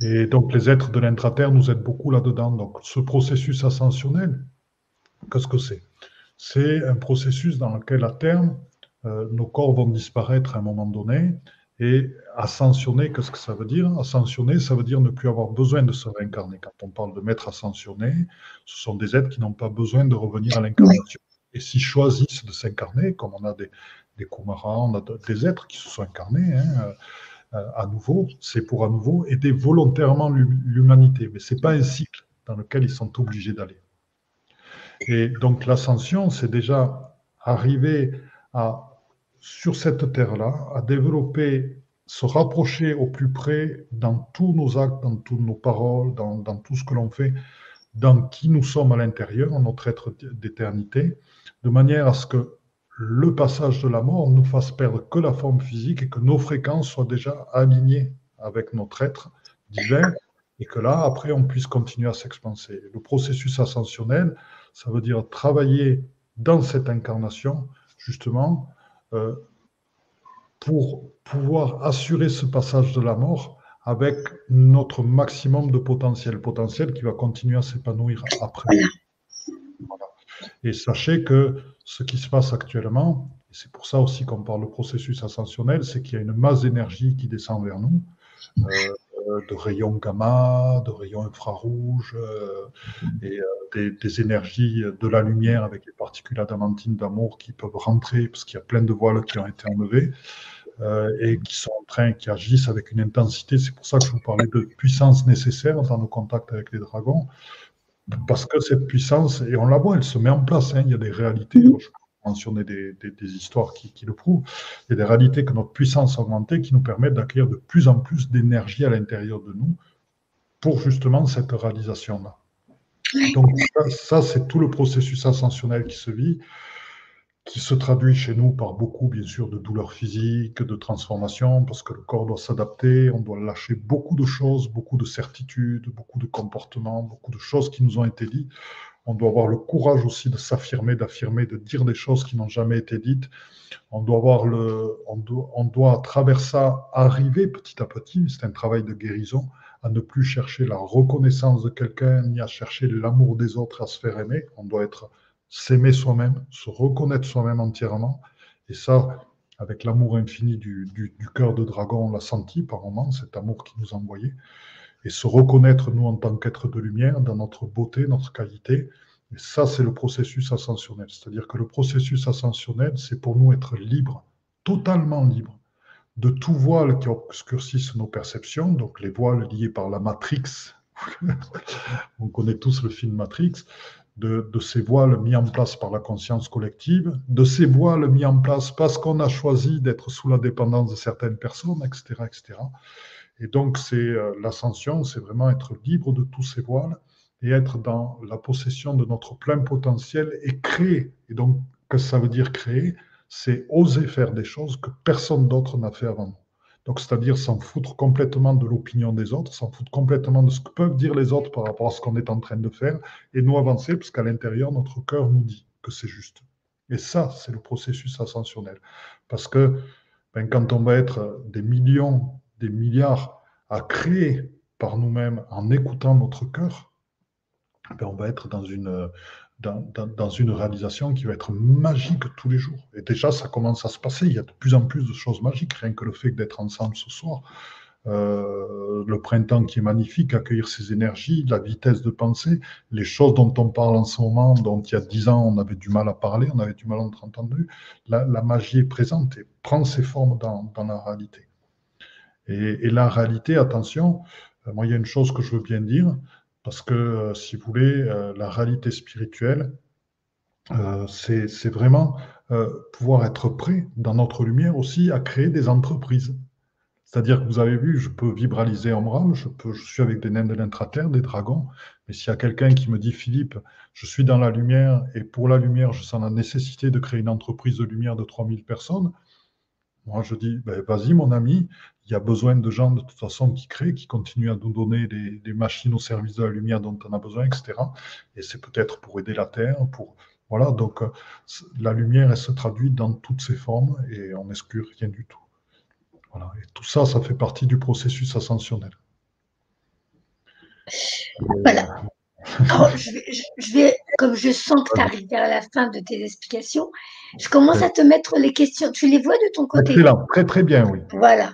Et donc, les êtres de l'intraterre nous aident beaucoup là-dedans. Donc, ce processus ascensionnel, qu'est-ce que c'est? C'est un processus dans lequel, à terme, euh, nos corps vont disparaître à un moment donné. Et ascensionner, qu'est-ce que ça veut dire? Ascensionner, ça veut dire ne plus avoir besoin de se réincarner. Quand on parle de maître ascensionné, ce sont des êtres qui n'ont pas besoin de revenir à l'incarnation. Et s'ils choisissent de s'incarner, comme on a des, des Kumaras, on a des êtres qui se sont incarnés, hein, euh, à nouveau, c'est pour à nouveau aider volontairement l'humanité. Mais ce n'est pas un cycle dans lequel ils sont obligés d'aller. Et donc l'ascension, c'est déjà arriver à sur cette terre-là, à développer se rapprocher au plus près dans tous nos actes, dans toutes nos paroles, dans, dans tout ce que l'on fait, dans qui nous sommes à l'intérieur, notre être d'éternité, de manière à ce que le passage de la mort nous fasse perdre que la forme physique et que nos fréquences soient déjà alignées avec notre être divin et que là, après, on puisse continuer à s'expanser. Le processus ascensionnel, ça veut dire travailler dans cette incarnation, justement, euh, pour pouvoir assurer ce passage de la mort avec notre maximum de potentiel, potentiel qui va continuer à s'épanouir après. Et sachez que ce qui se passe actuellement, et c'est pour ça aussi qu'on parle de processus ascensionnel, c'est qu'il y a une masse d'énergie qui descend vers nous, euh, de rayons gamma, de rayons infrarouges, euh, et euh, des, énergies de la lumière avec les particules adamantines d'amour qui peuvent rentrer, parce qu'il y a plein de voiles qui ont été enlevées. et qui sont en train, qui agissent avec une intensité. C'est pour ça que je vous parlais de puissance nécessaire dans nos contacts avec les dragons, parce que cette puissance, et on la voit, elle se met en place. Hein. il y a des réalités, mhm. je mentionner des, histoires qui, le prouvent, il y a des réalités que notre puissance a augmentée qui nous permettent d'acquérir de plus en plus d'énergie à l'intérieur de nous pour justement cette réalisation-là. Donc ça c'est tout le processus ascensionnel qui se vit qui se traduit chez nous par beaucoup, bien sûr, de douleurs physiques, de transformations, parce que le corps doit s'adapter, on doit lâcher beaucoup de choses, beaucoup de certitudes, beaucoup de comportements, beaucoup de choses qui nous ont été dites. On doit avoir le courage aussi de s'affirmer, d'affirmer, de dire des choses qui n'ont jamais été dites. On doit avoir le, on doit, on doit à travers ça arriver petit à petit, c'est un travail de guérison, à ne plus chercher la reconnaissance de quelqu'un, ni à chercher l'amour des autres, à se faire aimer. On doit être s'aimer soi-même, se reconnaître soi-même entièrement. Et ça, avec l'amour infini du, cœur de dragon, on l'a senti par moments, cet amour qui nous envoyait. Et se reconnaître, nous, en tant qu'être de lumière, dans notre beauté, notre qualité. Et ça, c'est le processus ascensionnel. C'est-à-dire que le processus ascensionnel, c'est pour nous être libre, totalement libre, de tout voile qui obscurcissent nos perceptions, donc les voiles liés par la Matrix. on connaît tous le film Matrix, de, ces voiles mis en place par la conscience collective, de ces voiles mis en place parce qu'on a choisi d'être sous la dépendance de certaines personnes, etc. etc. Et donc, c'est euh, l'ascension, c'est vraiment être libre de tous ces voiles et être dans la possession de notre plein potentiel et créer. Et donc, que ça veut dire créer C'est oser faire des choses que personne d'autre n'a fait avant nous. Donc, c'est-à-dire s'en foutre complètement de l'opinion des autres, s'en foutre complètement de ce que peuvent dire les autres par rapport à ce qu'on est en train de faire, et nous avancer, parce qu'à l'intérieur, notre cœur nous dit que c'est juste. Et ça, c'est le processus ascensionnel. Parce que ben, quand on va être des millions, des milliards à créer par nous-mêmes en écoutant notre cœur, ben, on va être dans une, dans, réalisation qui va être magique tous les jours. Et déjà, ça commence à se passer. Il y a de plus en plus de choses magiques, rien que le fait d'être ensemble ce soir. Euh, le printemps qui est magnifique, accueillir ces énergies, la vitesse de pensée, les choses dont on parle en ce moment, dont il y a dix ans on avait du mal à parler, on avait du mal à être entendu, la, magie est présente et prend ses formes dans, la réalité. Et, la réalité, attention, euh, moi il y a une chose que je veux bien dire, parce que, euh, si vous voulez, euh, la réalité spirituelle, c'est vraiment pouvoir être prêt dans notre lumière aussi à créer des entreprises. C'est-à-dire que vous avez vu, je peux vibraliser en je, peux, je suis avec des nains de l'intraterre, des dragons, mais s'il y a quelqu'un qui me dit, Philippe, je suis dans la lumière et pour la lumière, je sens la nécessité de créer une entreprise de lumière de 3000 personnes, moi, je dis, ben, vas-y, mon ami, il y a besoin de gens de toute façon qui créent, qui continuent à nous donner des, machines au service de la lumière dont on a besoin, etc. Et c'est peut-être pour aider la Terre, pour voilà. Donc, euh, la lumière, elle se traduit dans toutes ses formes et on n'exclut rien du tout. Voilà. Et tout ça, ça fait partie du processus ascensionnel. Voilà. je, vais, comme je sens que tu arrives vers la fin de tes explications, je commence à te mettre les questions. Tu les vois de ton côté? Excellent, très très bien, oui. Voilà.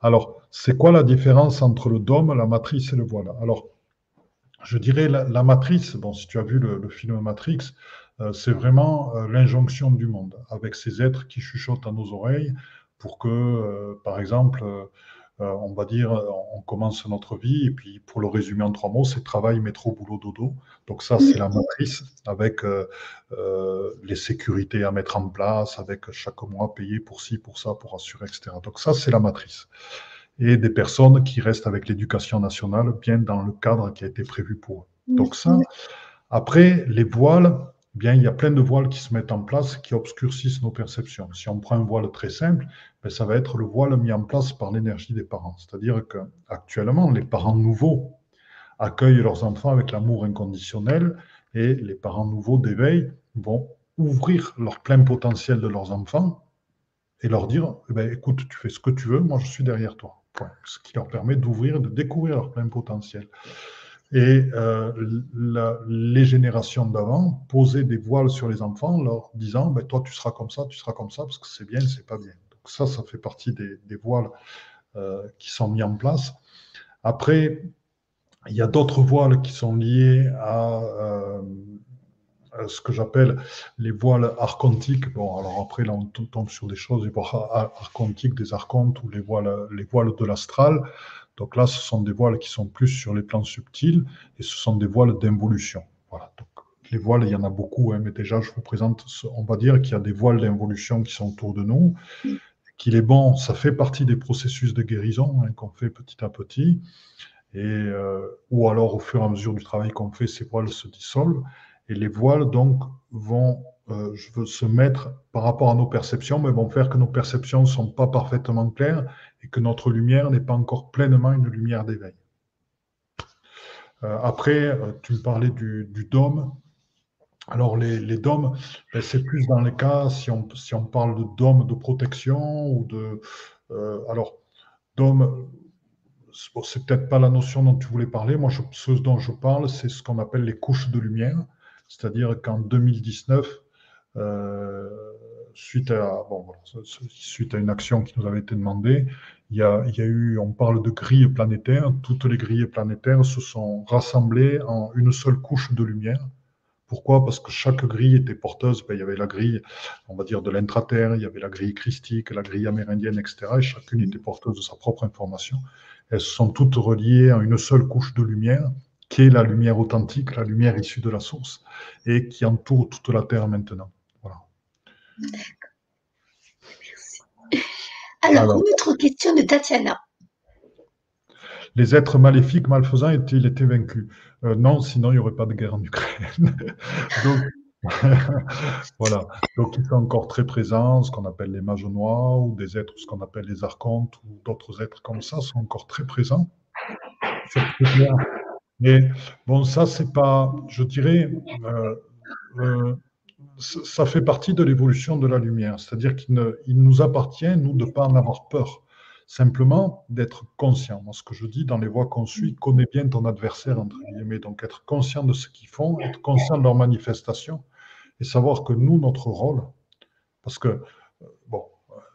Alors, c'est quoi la différence entre le dôme, la matrice et le voile? Alors, je dirais la, matrice, bon, si tu as vu le, film Matrix, euh, c'est vraiment euh, l'injonction du monde, avec ces êtres qui chuchotent à nos oreilles pour que, euh, par exemple, on va dire, on commence notre vie, et puis pour le résumer en trois mots, c'est travail, métro, boulot, dodo. Donc ça, c'est la matrice avec euh, euh, les sécurités à mettre en place, avec chaque mois payé pour ci, pour ça, pour assurer, etc. Donc ça, c'est la matrice. Et des personnes qui restent avec l'éducation nationale bien dans le cadre qui a été prévu pour eux. Donc ça, après, les voiles, bien, il y a plein de voiles qui se mettent en place qui obscurcissent nos perceptions. Si on prend un voile très simple, ben, ça va être le voile mis en place par l'énergie des parents. C'est-à-dire qu'actuellement, les parents nouveaux accueillent leurs enfants avec l'amour inconditionnel et les parents nouveaux d'éveil vont ouvrir leur plein potentiel de leurs enfants et leur dire eh ben, écoute, tu fais ce que tu veux, moi je suis derrière toi. Ce qui leur permet d'ouvrir, de découvrir leur plein potentiel. Et euh, les générations d'avant posaient des voiles sur les enfants, leur disant ben, Toi, tu seras comme ça, tu seras comme ça, parce que c'est bien, c'est pas bien. Donc, ça, ça fait partie des, voiles euh, qui sont mis en place. Après, il y a d'autres voiles qui sont liées à, euh, ce que j'appelle les voiles archontiques. Bon, alors après, là, on tombe sur des choses, des archontiques, des archontes ou les voiles, les voiles de l'astral. Donc là, ce sont des voiles qui sont plus sur les plans subtils et ce sont des voiles d'involution. Voilà. Donc, les voiles, il y en a beaucoup, hein, mais déjà, je vous présente, on va dire qu'il y a des voiles d'involution qui sont autour de nous, qu'il est bon, ça fait partie des processus de guérison hein, qu'on fait petit à petit, et, euh, ou alors au fur et à mesure du travail qu'on fait, ces voiles se dissolvent, et les voiles, donc, vont euh, je veux se mettre par rapport à nos perceptions, mais vont faire que nos perceptions ne sont pas parfaitement claires et que notre lumière n'est pas encore pleinement une lumière d'éveil. Euh, après, euh, tu me parlais du, dôme. Alors, les, les dômes, ben, c'est plus dans les cas, si on, si on parle de dôme de protection ou de. alors, dôme, c'est peut-être pas la notion dont tu voulais parler. Moi, ce dont je parle, c'est ce qu'on appelle les couches de lumière. C'est-à-dire qu'en 2019, euh, suite, à, bon, suite à une action qui nous avait été demandée, il y, a, eu, on parle de grilles planétaires, toutes les grilles planétaires se sont rassemblées en une seule couche de lumière. Pourquoi? Parce que chaque grille était porteuse. Ben, il y avait la grille, on va dire, de l'intraterre, il y avait la grille christique, la grille amérindienne, etc. Et chacune était porteuse de sa propre information. Elles sont toutes reliées en une seule couche de lumière, qui est la lumière authentique, la lumière issue de la source, et qui entoure toute la Terre maintenant. D'accord. Merci. Alors, une autre question de Tatiana. Les êtres maléfiques, malfaisants, ont-ils été vaincus euh, Non, sinon il n'y aurait pas de guerre en Ukraine. Donc, voilà. Donc, ils sont encore très présents, ce qu'on appelle les mages noirs, ou des êtres, ce qu'on appelle les archontes, ou d'autres êtres comme ça, sont encore très présents. Mais bon, ça, c'est pas, je dirais, euh, euh, ça fait partie de l'évolution de la lumière. C'est-à-dire qu'il nous appartient, nous, de ne pas en avoir peur. Simplement d'être conscient. Moi, ce que je dis dans les voies qu'on suit, connais bien ton adversaire, entre guillemets. Donc, être conscient de ce qu'ils font, être conscient de leurs manifestations et savoir que nous, notre rôle, parce que, bon,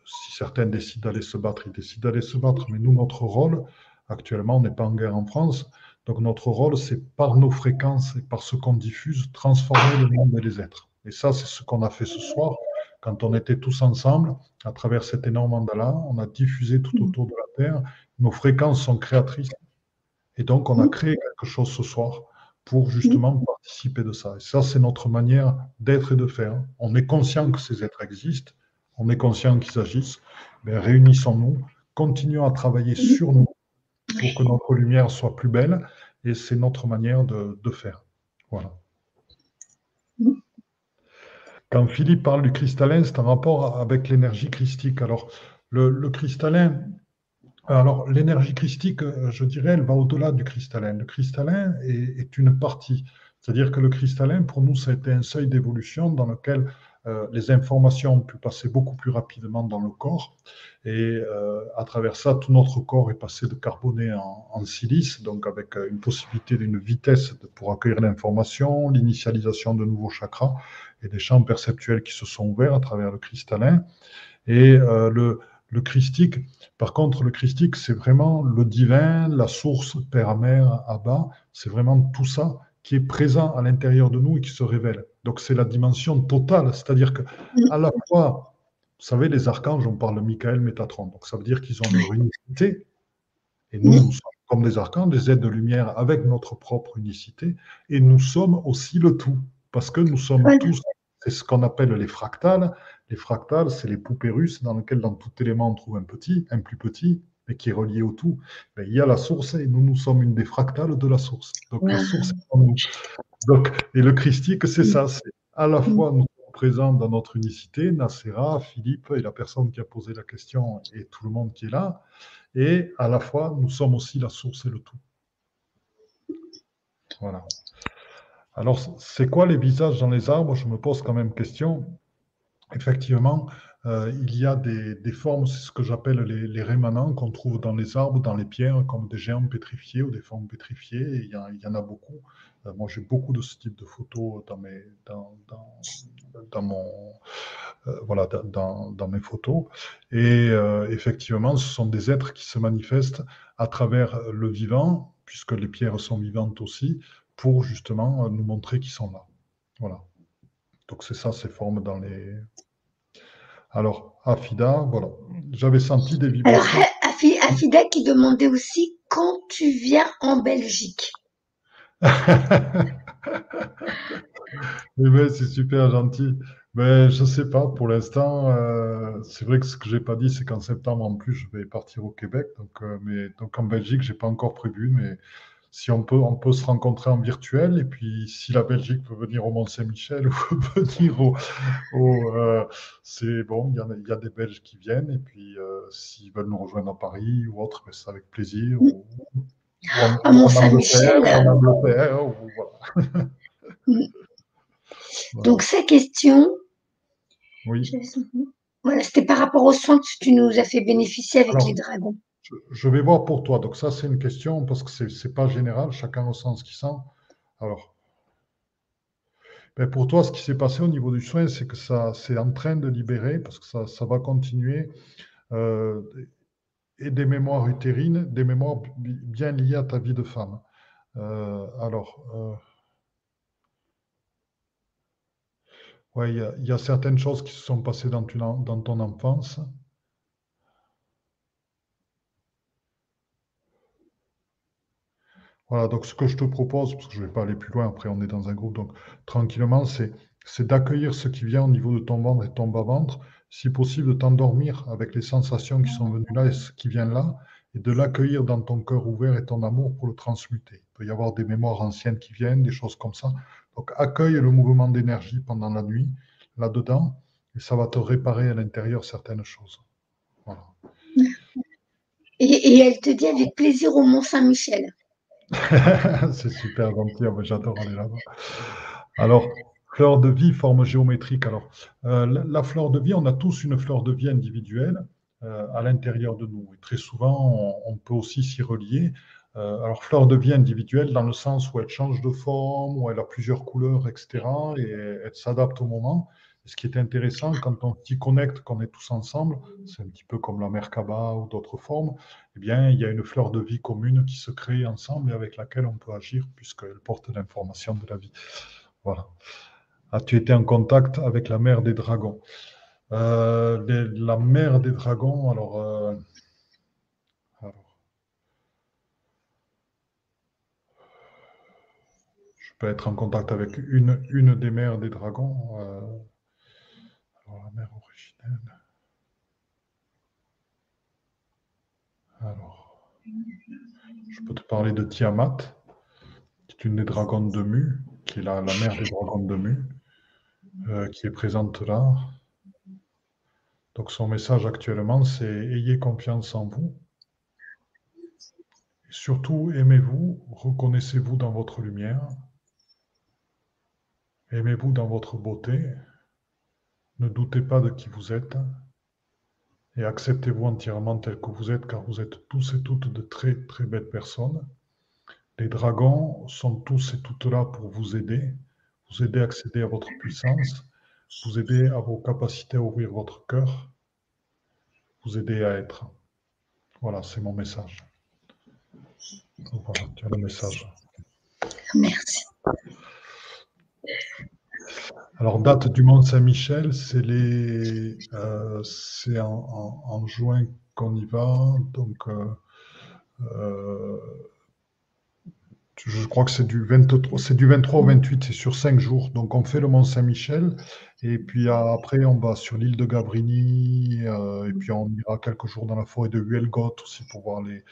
si certains décident d'aller se battre, ils décident d'aller se battre, mais nous, notre rôle, actuellement, on n'est pas en guerre en France. Donc, notre rôle, c'est par nos fréquences et par ce qu'on diffuse, transformer le monde et les êtres. Et ça, c'est ce qu'on a fait ce soir. Quand on était tous ensemble, à travers cet énorme mandala, on a diffusé tout mm. autour de la Terre. Nos fréquences sont créatrices. Et donc, on a mm. créé quelque chose ce soir pour justement mm. participer de ça. Et ça, c'est notre manière d'être et de faire. On est conscient que ces êtres existent, on est conscient qu'ils agissent. Mais réunissons-nous, continuons à travailler sur nous pour que notre lumière soit plus belle. Et c'est notre manière de, de faire. Voilà. Quand Philippe parle du cristallin, c'est un rapport avec l'énergie christique. Alors, le, cristallin, alors l'énergie christique, je dirais, elle va au-delà du cristallin. Le cristallin est, une partie. C'est-à-dire que le cristallin, pour nous, ça a été un seuil d'évolution dans lequel euh, les informations ont pu passer beaucoup plus rapidement dans le corps. Et euh, à travers ça, tout notre corps est passé de carboné en, silice, donc avec euh, une possibilité d'une vitesse pour accueillir l'information, l'initialisation de nouveaux chakras et des champs perceptuels qui se sont ouverts à travers le cristallin. Et le, le christique, par contre, le christique, c'est vraiment le divin, la source, Père, Mère, Abba, c'est vraiment tout ça qui est présent à l'intérieur de nous et qui se révèle. Donc c'est la dimension totale, c'est-à-dire que à la fois, vous savez, les archanges, on parle de Michael, Métatron, donc ça veut dire qu'ils ont leur unité, Et nous, nous sommes comme des arcans, des êtres de lumière avec notre propre unicité, et nous sommes aussi le tout, parce que nous sommes tous, c'est ce qu'on appelle les fractales. Les fractales, c'est les poupées russes dans lesquelles, dans tout élément, on trouve un petit, un plus petit, mais qui est relié au tout. Mais il y a la source, et nous, nous sommes une des fractales de la source. Donc, la source est en nous. Donc, et le christique, c'est ça, c'est à la fois nous présents dans notre unicité, Nacera, Philippe et la personne qui a posé la question et tout le monde qui est là, et à la fois nous sommes aussi la source et le tout. Voilà. Alors, c'est quoi les visages dans les arbres? Je me pose quand même question. Effectivement, euh, il y a des, formes, c'est ce que j'appelle les, les, rémanents qu'on trouve dans les arbres, dans les pierres, comme des géants pétrifiés ou des formes pétrifiées. il, y en a beaucoup. Euh, moi, j'ai beaucoup de ce type de photos dans mes, dans, mon, euh, voilà, dans, mes photos. Et effectivement, ce sont des êtres qui se manifestent à travers le vivant, puisque les pierres sont vivantes aussi, pour justement nous montrer qu'ils sont là. Voilà. Donc c'est ça, ces formes dans les, alors, Afida, voilà. J'avais senti des vibrations. Alors, Afida qui demandait aussi quand tu viens en Belgique? Eh ben, c'est super gentil. Mais je ne sais pas, pour l'instant, euh, c'est vrai que ce que je n'ai pas dit, c'est qu'en septembre, en plus, je vais partir au Québec. Donc, euh, mais, donc en Belgique, je n'ai pas encore prévu, mais si on peut, on peut se rencontrer en virtuel. Et puis, si la Belgique peut venir au Mont-Saint-Michel ou venir au. Euh, c'est bon, il y, a, des Belges qui viennent. Et puis, euh, s'ils veulent nous rejoindre à Paris ou autre, ben, c'est avec plaisir. à Mont-Saint-Michel. Donc, ces questions. Oui. Voilà, c'était par rapport aux soins que tu nous as fait bénéficier avec les dragons je vais voir pour toi. Donc ça, c'est une question parce que ce n'est pas général, chacun ressent ce qu'il sent. Alors, ben pour toi, ce qui s'est passé au niveau du soin, c'est que ça c'est en train de libérer, parce que ça, ça va continuer, euh, et des mémoires utérines, des mémoires bien liées à ta vie de femme. Euh, alors, euh, il y, a certaines choses qui se sont passées dans ton enfance. Voilà, donc ce que je te propose, parce que je ne vais pas aller plus loin, après on est dans un groupe, donc tranquillement, c'est, d'accueillir ce qui vient au niveau de ton ventre et ton bas-ventre, si possible de t'endormir avec les sensations qui sont venues là et ce qui vient là, et de l'accueillir dans ton cœur ouvert et ton amour pour le transmuter. Il peut y avoir des mémoires anciennes qui viennent, des choses comme ça. Donc accueille le mouvement d'énergie pendant la nuit, là-dedans, et ça va te réparer à l'intérieur certaines choses. Et, et elle te dit avec plaisir au Mont-Saint-Michel. c'est super gentil, ah, j'adore aller là-bas. Alors, fleur de vie, forme géométrique. Alors, euh, la, fleur de vie, on a tous une fleur de vie individuelle euh, à l'intérieur de nous. Et très souvent, on, peut aussi s'y relier. Euh, alors, fleur de vie individuelle dans le sens où elle change de forme, où elle a plusieurs couleurs, etc. Et elle s'adapte au moment ce qui est intéressant, quand on s'y connecte, qu'on est tous ensemble, c'est un petit peu comme la Merkaba ou d'autres formes, eh bien, il y a une fleur de vie commune qui se crée ensemble et avec laquelle on peut agir puisqu'elle porte l'information de la vie. Voilà. As-tu été en contact avec la mère des dragons euh, La mère des dragons, alors, euh, Je peux être en contact avec une, une des mères des dragons. Euh, la mère originelle. Alors, je peux te parler de Tiamat, qui est une des dragons de Mu, qui est la, mère des dragons de Mu, euh, qui est présente là. Donc son message actuellement, c'est ayez confiance en vous. Et surtout, aimez-vous, reconnaissez-vous dans votre lumière. Aimez-vous dans votre beauté. Ne doutez pas de qui vous êtes et acceptez-vous entièrement tel que vous êtes, car vous êtes tous et toutes de très très belles personnes. Les dragons sont tous et toutes là pour vous aider, vous aider à accéder à votre puissance, vous aider à vos capacités à ouvrir votre cœur, vous aider à être. Voilà, c'est mon message. Voilà, tu le message. Merci. Alors, date du Mont Saint-Michel, c'est euh, en, juin qu'on y va. Donc, euh, euh, je crois que c'est du 23, c'est du 23 au 28, c'est sur 5 jours. Donc on fait le Mont Saint-Michel et puis après on va sur l'île de Gabrini et puis on ira quelques jours dans la forêt de Huelgoth aussi pour voir les,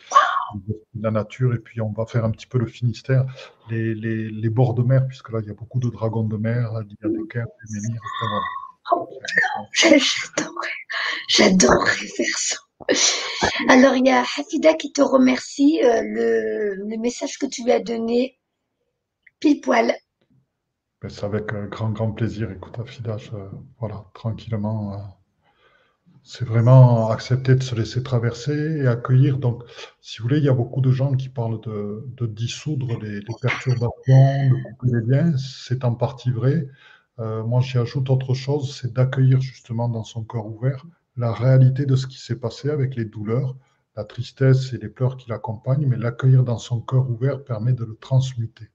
la nature et puis on va faire un petit peu le Finistère, les, les, les bords de mer puisque là il y a beaucoup de dragons de mer, il y a des kerps, des menhirs. Oh, j'adorerais, faire ça. Alors, il y a Hafida qui te remercie. Euh, le, message que tu lui as donné, pile poil. Ben, c'est avec un grand, grand plaisir. Écoute, Hafida, voilà, tranquillement. Euh, c'est vraiment accepter de se laisser traverser et accueillir. Donc, si vous voulez, il y a beaucoup de gens qui parlent de, dissoudre les, perturbations, de couper les liens. C'est en partie vrai. Euh, moi, j'y ajoute autre chose, c'est d'accueillir justement dans son cœur ouvert la réalité de ce qui s'est passé avec les douleurs, la tristesse et les pleurs qui l'accompagnent, mais l'accueillir dans son cœur ouvert permet de le transmuter.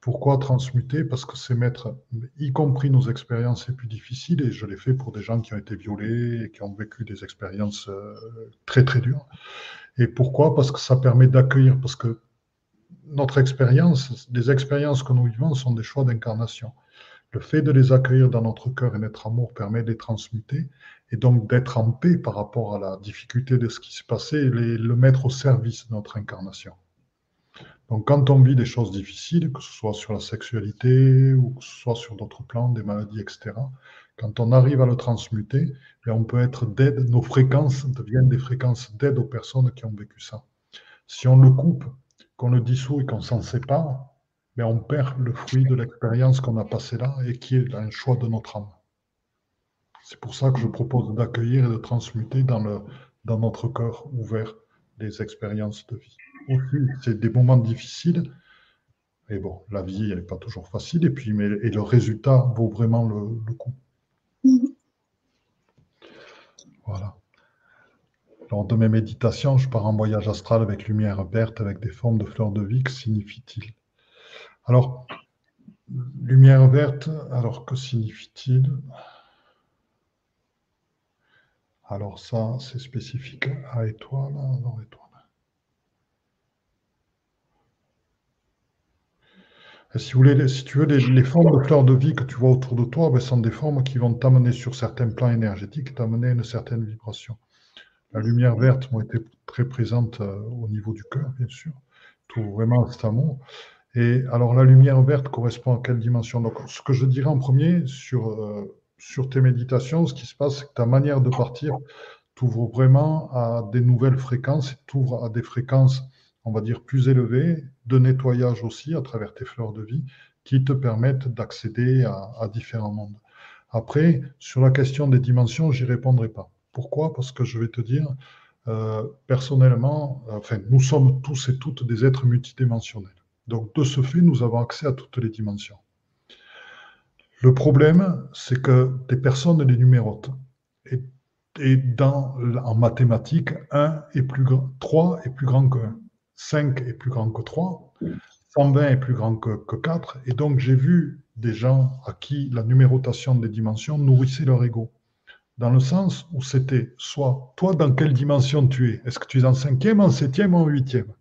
Pourquoi transmuter Parce que c'est mettre, y compris nos expériences les plus difficiles, et je l'ai fait pour des gens qui ont été violés et qui ont vécu des expériences euh, très très dures. Et pourquoi? Parce que ça permet d'accueillir, parce que notre expérience, les expériences que nous vivons sont des choix d'incarnation. Le fait de les accueillir dans notre cœur et notre amour permet de les transmuter et donc d'être en paix par rapport à la difficulté de ce qui s'est passé et le mettre au service de notre incarnation. Donc quand on vit des choses difficiles, que ce soit sur la sexualité ou que ce soit sur d'autres plans, des maladies, etc., quand on arrive à le transmuter, eh on peut être d'aide, nos fréquences deviennent des fréquences d'aide aux personnes qui ont vécu ça. Si on le coupe, qu'on le dissout et qu'on s'en sépare, mais on perd le fruit de l'expérience qu'on a passée là et qui est un choix de notre âme. C'est pour ça que je propose d'accueillir et de transmuter dans, dans notre cœur ouvert des expériences de vie. C'est des moments difficiles, et bon, la vie, elle n'est pas toujours facile, et puis mais, et le résultat vaut vraiment le, coup. Voilà. Lors de mes méditations, je pars en voyage astral avec lumière verte, avec des formes de fleurs de vie. Que signifie-t-il? Alors, lumière verte, alors que signifie-t-il? Alors ça, c'est spécifique à étoile, dans étoile. Si, vous voulez, tu veux, les, formes de fleurs de vie que tu vois autour de toi, ben, sont des formes qui vont t'amener sur certains plans énergétiques, t'amener une certaine vibration. La lumière verte m'a été très présente euh, au niveau du cœur, bien sûr, tout vraiment cet amour. Et alors, la lumière verte correspond à quelle dimension? Donc, ce que je dirais en premier sur, euh, sur tes méditations, ce qui se passe, c'est que ta manière de partir t'ouvre vraiment à des nouvelles fréquences, t'ouvre à des fréquences, on va dire, plus élevées, de nettoyage aussi à travers tes fleurs de vie, qui te permettent d'accéder à, différents mondes. Après, sur la question des dimensions, j'y répondrai pas. Pourquoi? Parce que je vais te dire, euh, personnellement, enfin, nous sommes tous et toutes des êtres multidimensionnels. Donc, de ce fait, nous avons accès à toutes les dimensions. Le problème, c'est que des personnes les numérotent. Et, dans, en mathématiques, 1 est plus grand, 3 est plus grand que 1, 5 est plus grand que 3, 120 est plus grand que, que 4. Et donc, j'ai vu des gens à qui la numérotation des dimensions nourrissait leur ego. Dans le sens où c'était soit, toi, dans quelle dimension tu es? Est-ce que tu es en cinquième, en septième ou en huitième?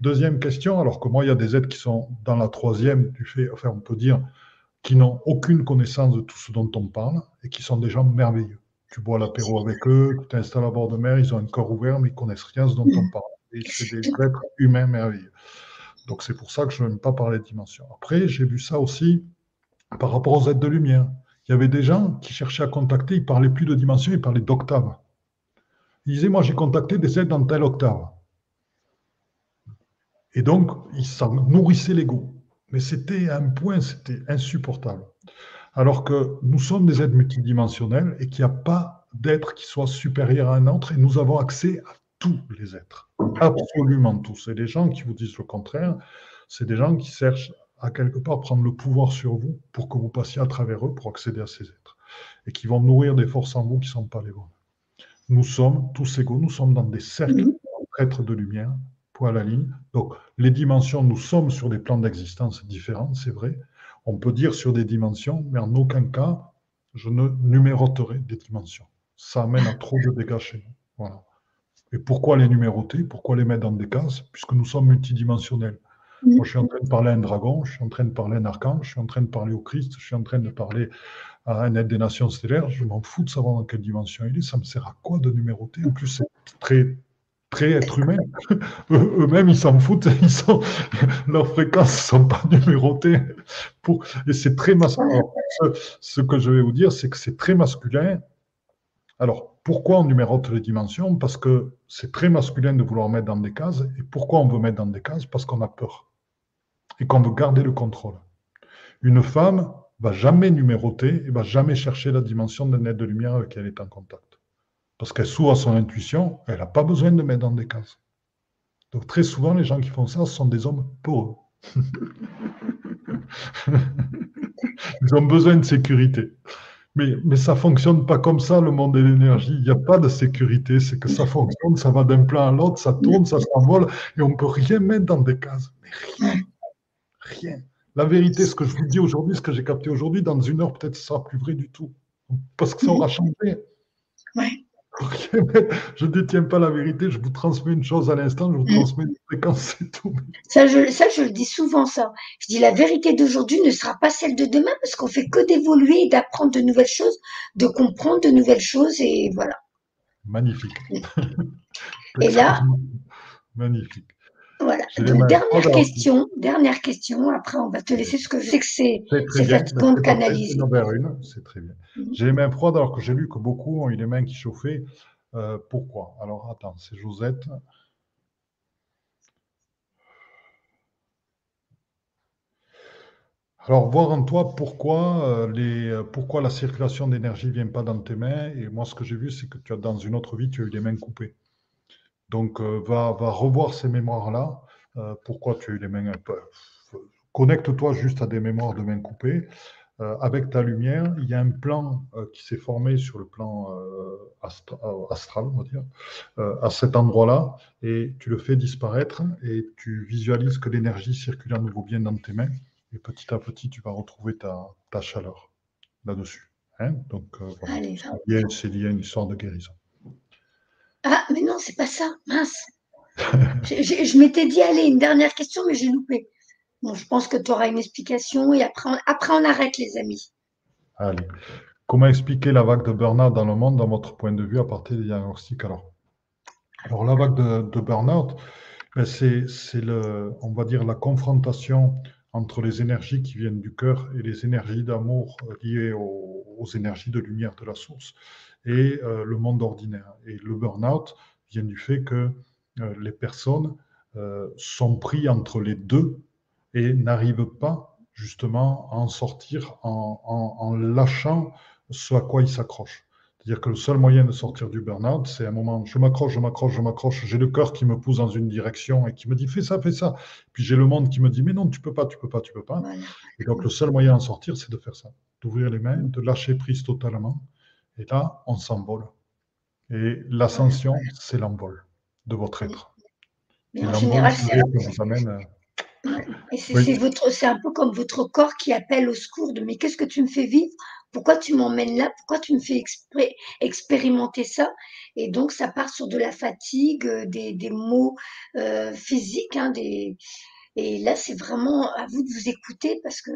Deuxième question, alors que moi, il y a des êtres qui sont dans la troisième, du fait, enfin, on peut dire, qui n'ont aucune connaissance de tout ce dont on parle et qui sont des gens merveilleux. Tu bois l'apéro avec eux, tu t'installes à bord de mer, ils ont un corps ouvert, mais ils connaissent rien de ce dont on parle. C'est des êtres humains merveilleux. Donc c'est pour ça que je n'aime pas parler de dimensions. Après, j'ai vu ça aussi par rapport aux êtres de lumière. Il y avait des gens qui cherchaient à contacter, ils parlaient plus de dimensions, ils parlaient d'octaves. Ils disaient, moi j'ai contacté des êtres dans telle octave. Et donc, il s'en nourrissait l'ego. Mais c'était un point, c'était insupportable. Alors que nous sommes des êtres multidimensionnels et qu'il n'y a pas d'être qui soit supérieur à un autre et nous avons accès à tous les êtres. Absolument tous. Et les gens qui vous disent le contraire, c'est des gens qui cherchent à quelque part prendre le pouvoir sur vous pour que vous passiez à travers eux pour accéder à ces êtres. Et qui vont nourrir des forces en vous qui ne sont pas les vôtres. Nous sommes tous égaux, nous sommes dans des cercles d'êtres de lumière à la ligne. Donc, les dimensions, nous sommes sur des plans d'existence différents, c'est vrai. On peut dire sur des dimensions, mais en aucun cas, je ne numéroterai des dimensions. Ça amène à trop de nous. Voilà. Et pourquoi les numéroter? Pourquoi les mettre dans des cases? Puisque nous sommes multidimensionnels. Moi, je suis en train de parler à un dragon, je suis en train de parler à un archange, je suis en train de parler au Christ, je suis en train de parler à un aide des nations stellaires. Je m'en fous de savoir dans quelle dimension il est. Ça me sert à quoi de numéroter? En plus, c'est très très être humain. Eux-mêmes, ils s'en foutent. Ils leurs fréquences ne sont pas numérotées. Et c'est très masculin. Ce, que je vais vous dire, c'est que c'est très masculin. Alors, pourquoi on numérote les dimensions? Parce que c'est très masculin de vouloir mettre dans des cases. Et pourquoi on veut mettre dans des cases? Parce qu'on a peur. Et qu'on veut garder le contrôle. Une femme va jamais numéroter et va jamais chercher la dimension d'un être de lumière avec laquelle elle est en contact parce qu'elle s'ouvre à son intuition, elle n'a pas besoin de mettre dans des cases. Donc très souvent, les gens qui font ça, ce sont des hommes pauvres. Ils ont besoin de sécurité. Mais, mais ça ne fonctionne pas comme ça, le monde de l'énergie. Il n'y a pas de sécurité. C'est que ça fonctionne, ça va d'un plan à l'autre, ça tourne, ça s'envole, et on ne peut rien mettre dans des cases. Mais rien. Rien. La vérité, ce que je vous dis aujourd'hui, ce que j'ai capté aujourd'hui, dans une heure, peut-être ce sera plus vrai du tout. Parce que ça aura changé. Ouais. Je ne détiens pas la vérité, je vous transmets une chose à l'instant, je vous mm. transmets une fréquence, c'est tout. Ça je, ça, je le dis souvent, ça. Je dis la vérité d'aujourd'hui ne sera pas celle de demain parce qu'on fait que d'évoluer et d'apprendre de nouvelles choses, de comprendre de nouvelles choses et voilà. Magnifique. et là. Magnifique. Voilà. Donc, dernière question, dernière question. Après, on va te laisser ce que je sais que c'est fatigant de canaliser. C'est très bien. Mhm. J'ai les mains froides alors que j'ai lu que beaucoup ont eu les mains qui chauffaient. Euh, pourquoi? Alors, attends, c'est Josette. Alors, voir en toi pourquoi, euh, les, pourquoi la circulation d'énergie ne vient pas dans tes mains. Et moi, ce que j'ai vu, c'est que tu as, dans une autre vie, tu as eu les mains coupées. Donc, euh, va, va, revoir ces mémoires-là. Euh, pourquoi tu as eu les mains. Connecte-toi juste à des mémoires de mains coupées. Euh, avec ta lumière, il y a un plan qui s'est formé sur le plan astral, on va dire, à cet endroit-là, et tu le fais disparaître et tu visualises que l'énergie circule à nouveau bien dans tes mains, et petit à petit, tu vas retrouver ta, ta chaleur là-dessus. Hein Donc, voilà. c'est lié à une histoire de guérison. Ah, mais non, c'est pas ça, mince. je, m'étais dit, allez, une dernière question, mais j'ai loupé. Bon, je pense que tu auras une explication et après on, arrête, les amis. Allez. Comment expliquer la vague de burn-out dans le monde, dans votre point de vue, à partir des diagnostics alors? Alors, la vague de, de burn-out, ben, c'est, on va dire, la confrontation entre les énergies qui viennent du cœur et les énergies d'amour liées aux énergies de lumière de la source et euh, le monde ordinaire. Et le burn-out vient du fait que euh, les personnes euh, sont pris entre les deux et n'arrivent pas justement à en sortir en, lâchant ce à quoi ils s'accrochent. C'est-à-dire que le seul moyen de sortir du burn-out, c'est un moment, je m'accroche, je m'accroche, je m'accroche, j'ai le cœur qui me pousse dans une direction et qui me dit fais ça, fais ça. Puis j'ai le monde qui me dit mais non, tu peux pas, tu peux pas, tu peux pas. Et donc le seul moyen d'en sortir, c'est de faire ça, d'ouvrir les mains, de lâcher prise totalement et là, on s'envole. Et l'ascension, c'est l'envol de votre être. Mais en général, c'est c'est un peu comme votre corps qui appelle au secours de mais qu'est-ce que tu me fais vivre? Pourquoi tu m'emmènes là? Pourquoi tu me fais expérimenter ça? Et donc ça part sur de la fatigue, euh, des, des maux euh, physiques, hein, des... et là c'est vraiment à vous de vous écouter parce que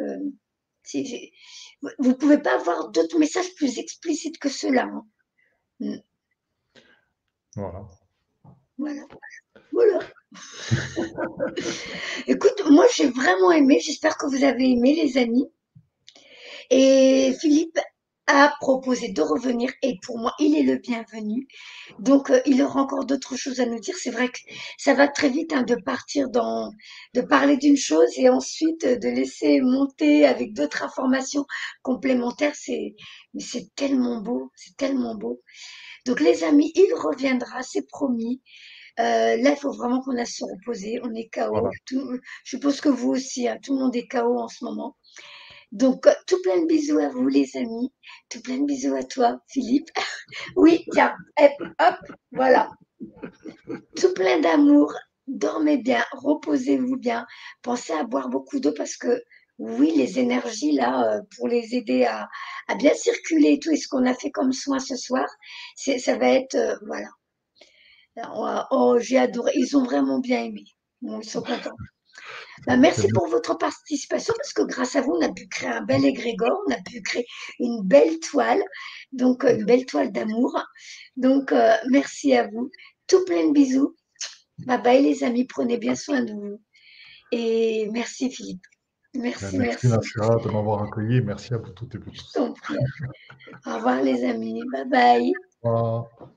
vous ne pouvez pas avoir d'autres messages plus explicites que cela. Hein. Mm. Voilà. Voilà. Voilà. Écoute, moi j'ai vraiment aimé, j'espère que vous avez aimé les amis. Et Philippe, a proposé de revenir et pour moi, il est le bienvenu. Donc, euh, il aura encore d'autres choses à nous dire. C'est vrai que ça va très vite hein, de partir dans, de parler d'une chose et ensuite euh, de laisser monter avec d'autres informations complémentaires. C'est, mais c'est tellement beau, c'est tellement beau. Donc, les amis, il reviendra, c'est promis. Euh, là, il faut vraiment qu'on a se reposer. On est KO. je suppose que vous aussi, hein, tout le monde est KO en ce moment. Donc, tout plein de bisous à vous, les amis. Tout plein de bisous à toi, Philippe. oui, tiens, hop, hop, voilà. Tout plein d'amour. Dormez bien, reposez-vous bien. Pensez à boire beaucoup d'eau parce que, oui, les énergies, là, euh, pour les aider à, bien circuler et tout, et ce qu'on a fait comme soin ce soir, ça va être, euh, voilà. Oh, j'ai adoré. Ils ont vraiment bien aimé. ils sont contents. Bah, merci pour votre participation parce que grâce à vous, on a pu créer un bel égrégore, on a pu créer une belle toile, donc euh, une belle toile d'amour. Donc, euh, merci à vous. Tout plein de bisous. Bye bye les amis, prenez bien soin de vous. Et merci Philippe. Merci, merci. Merci de m'avoir accueilli. Merci à vous toutes et vous tous. Au revoir les amis. Bye bye. Au revoir.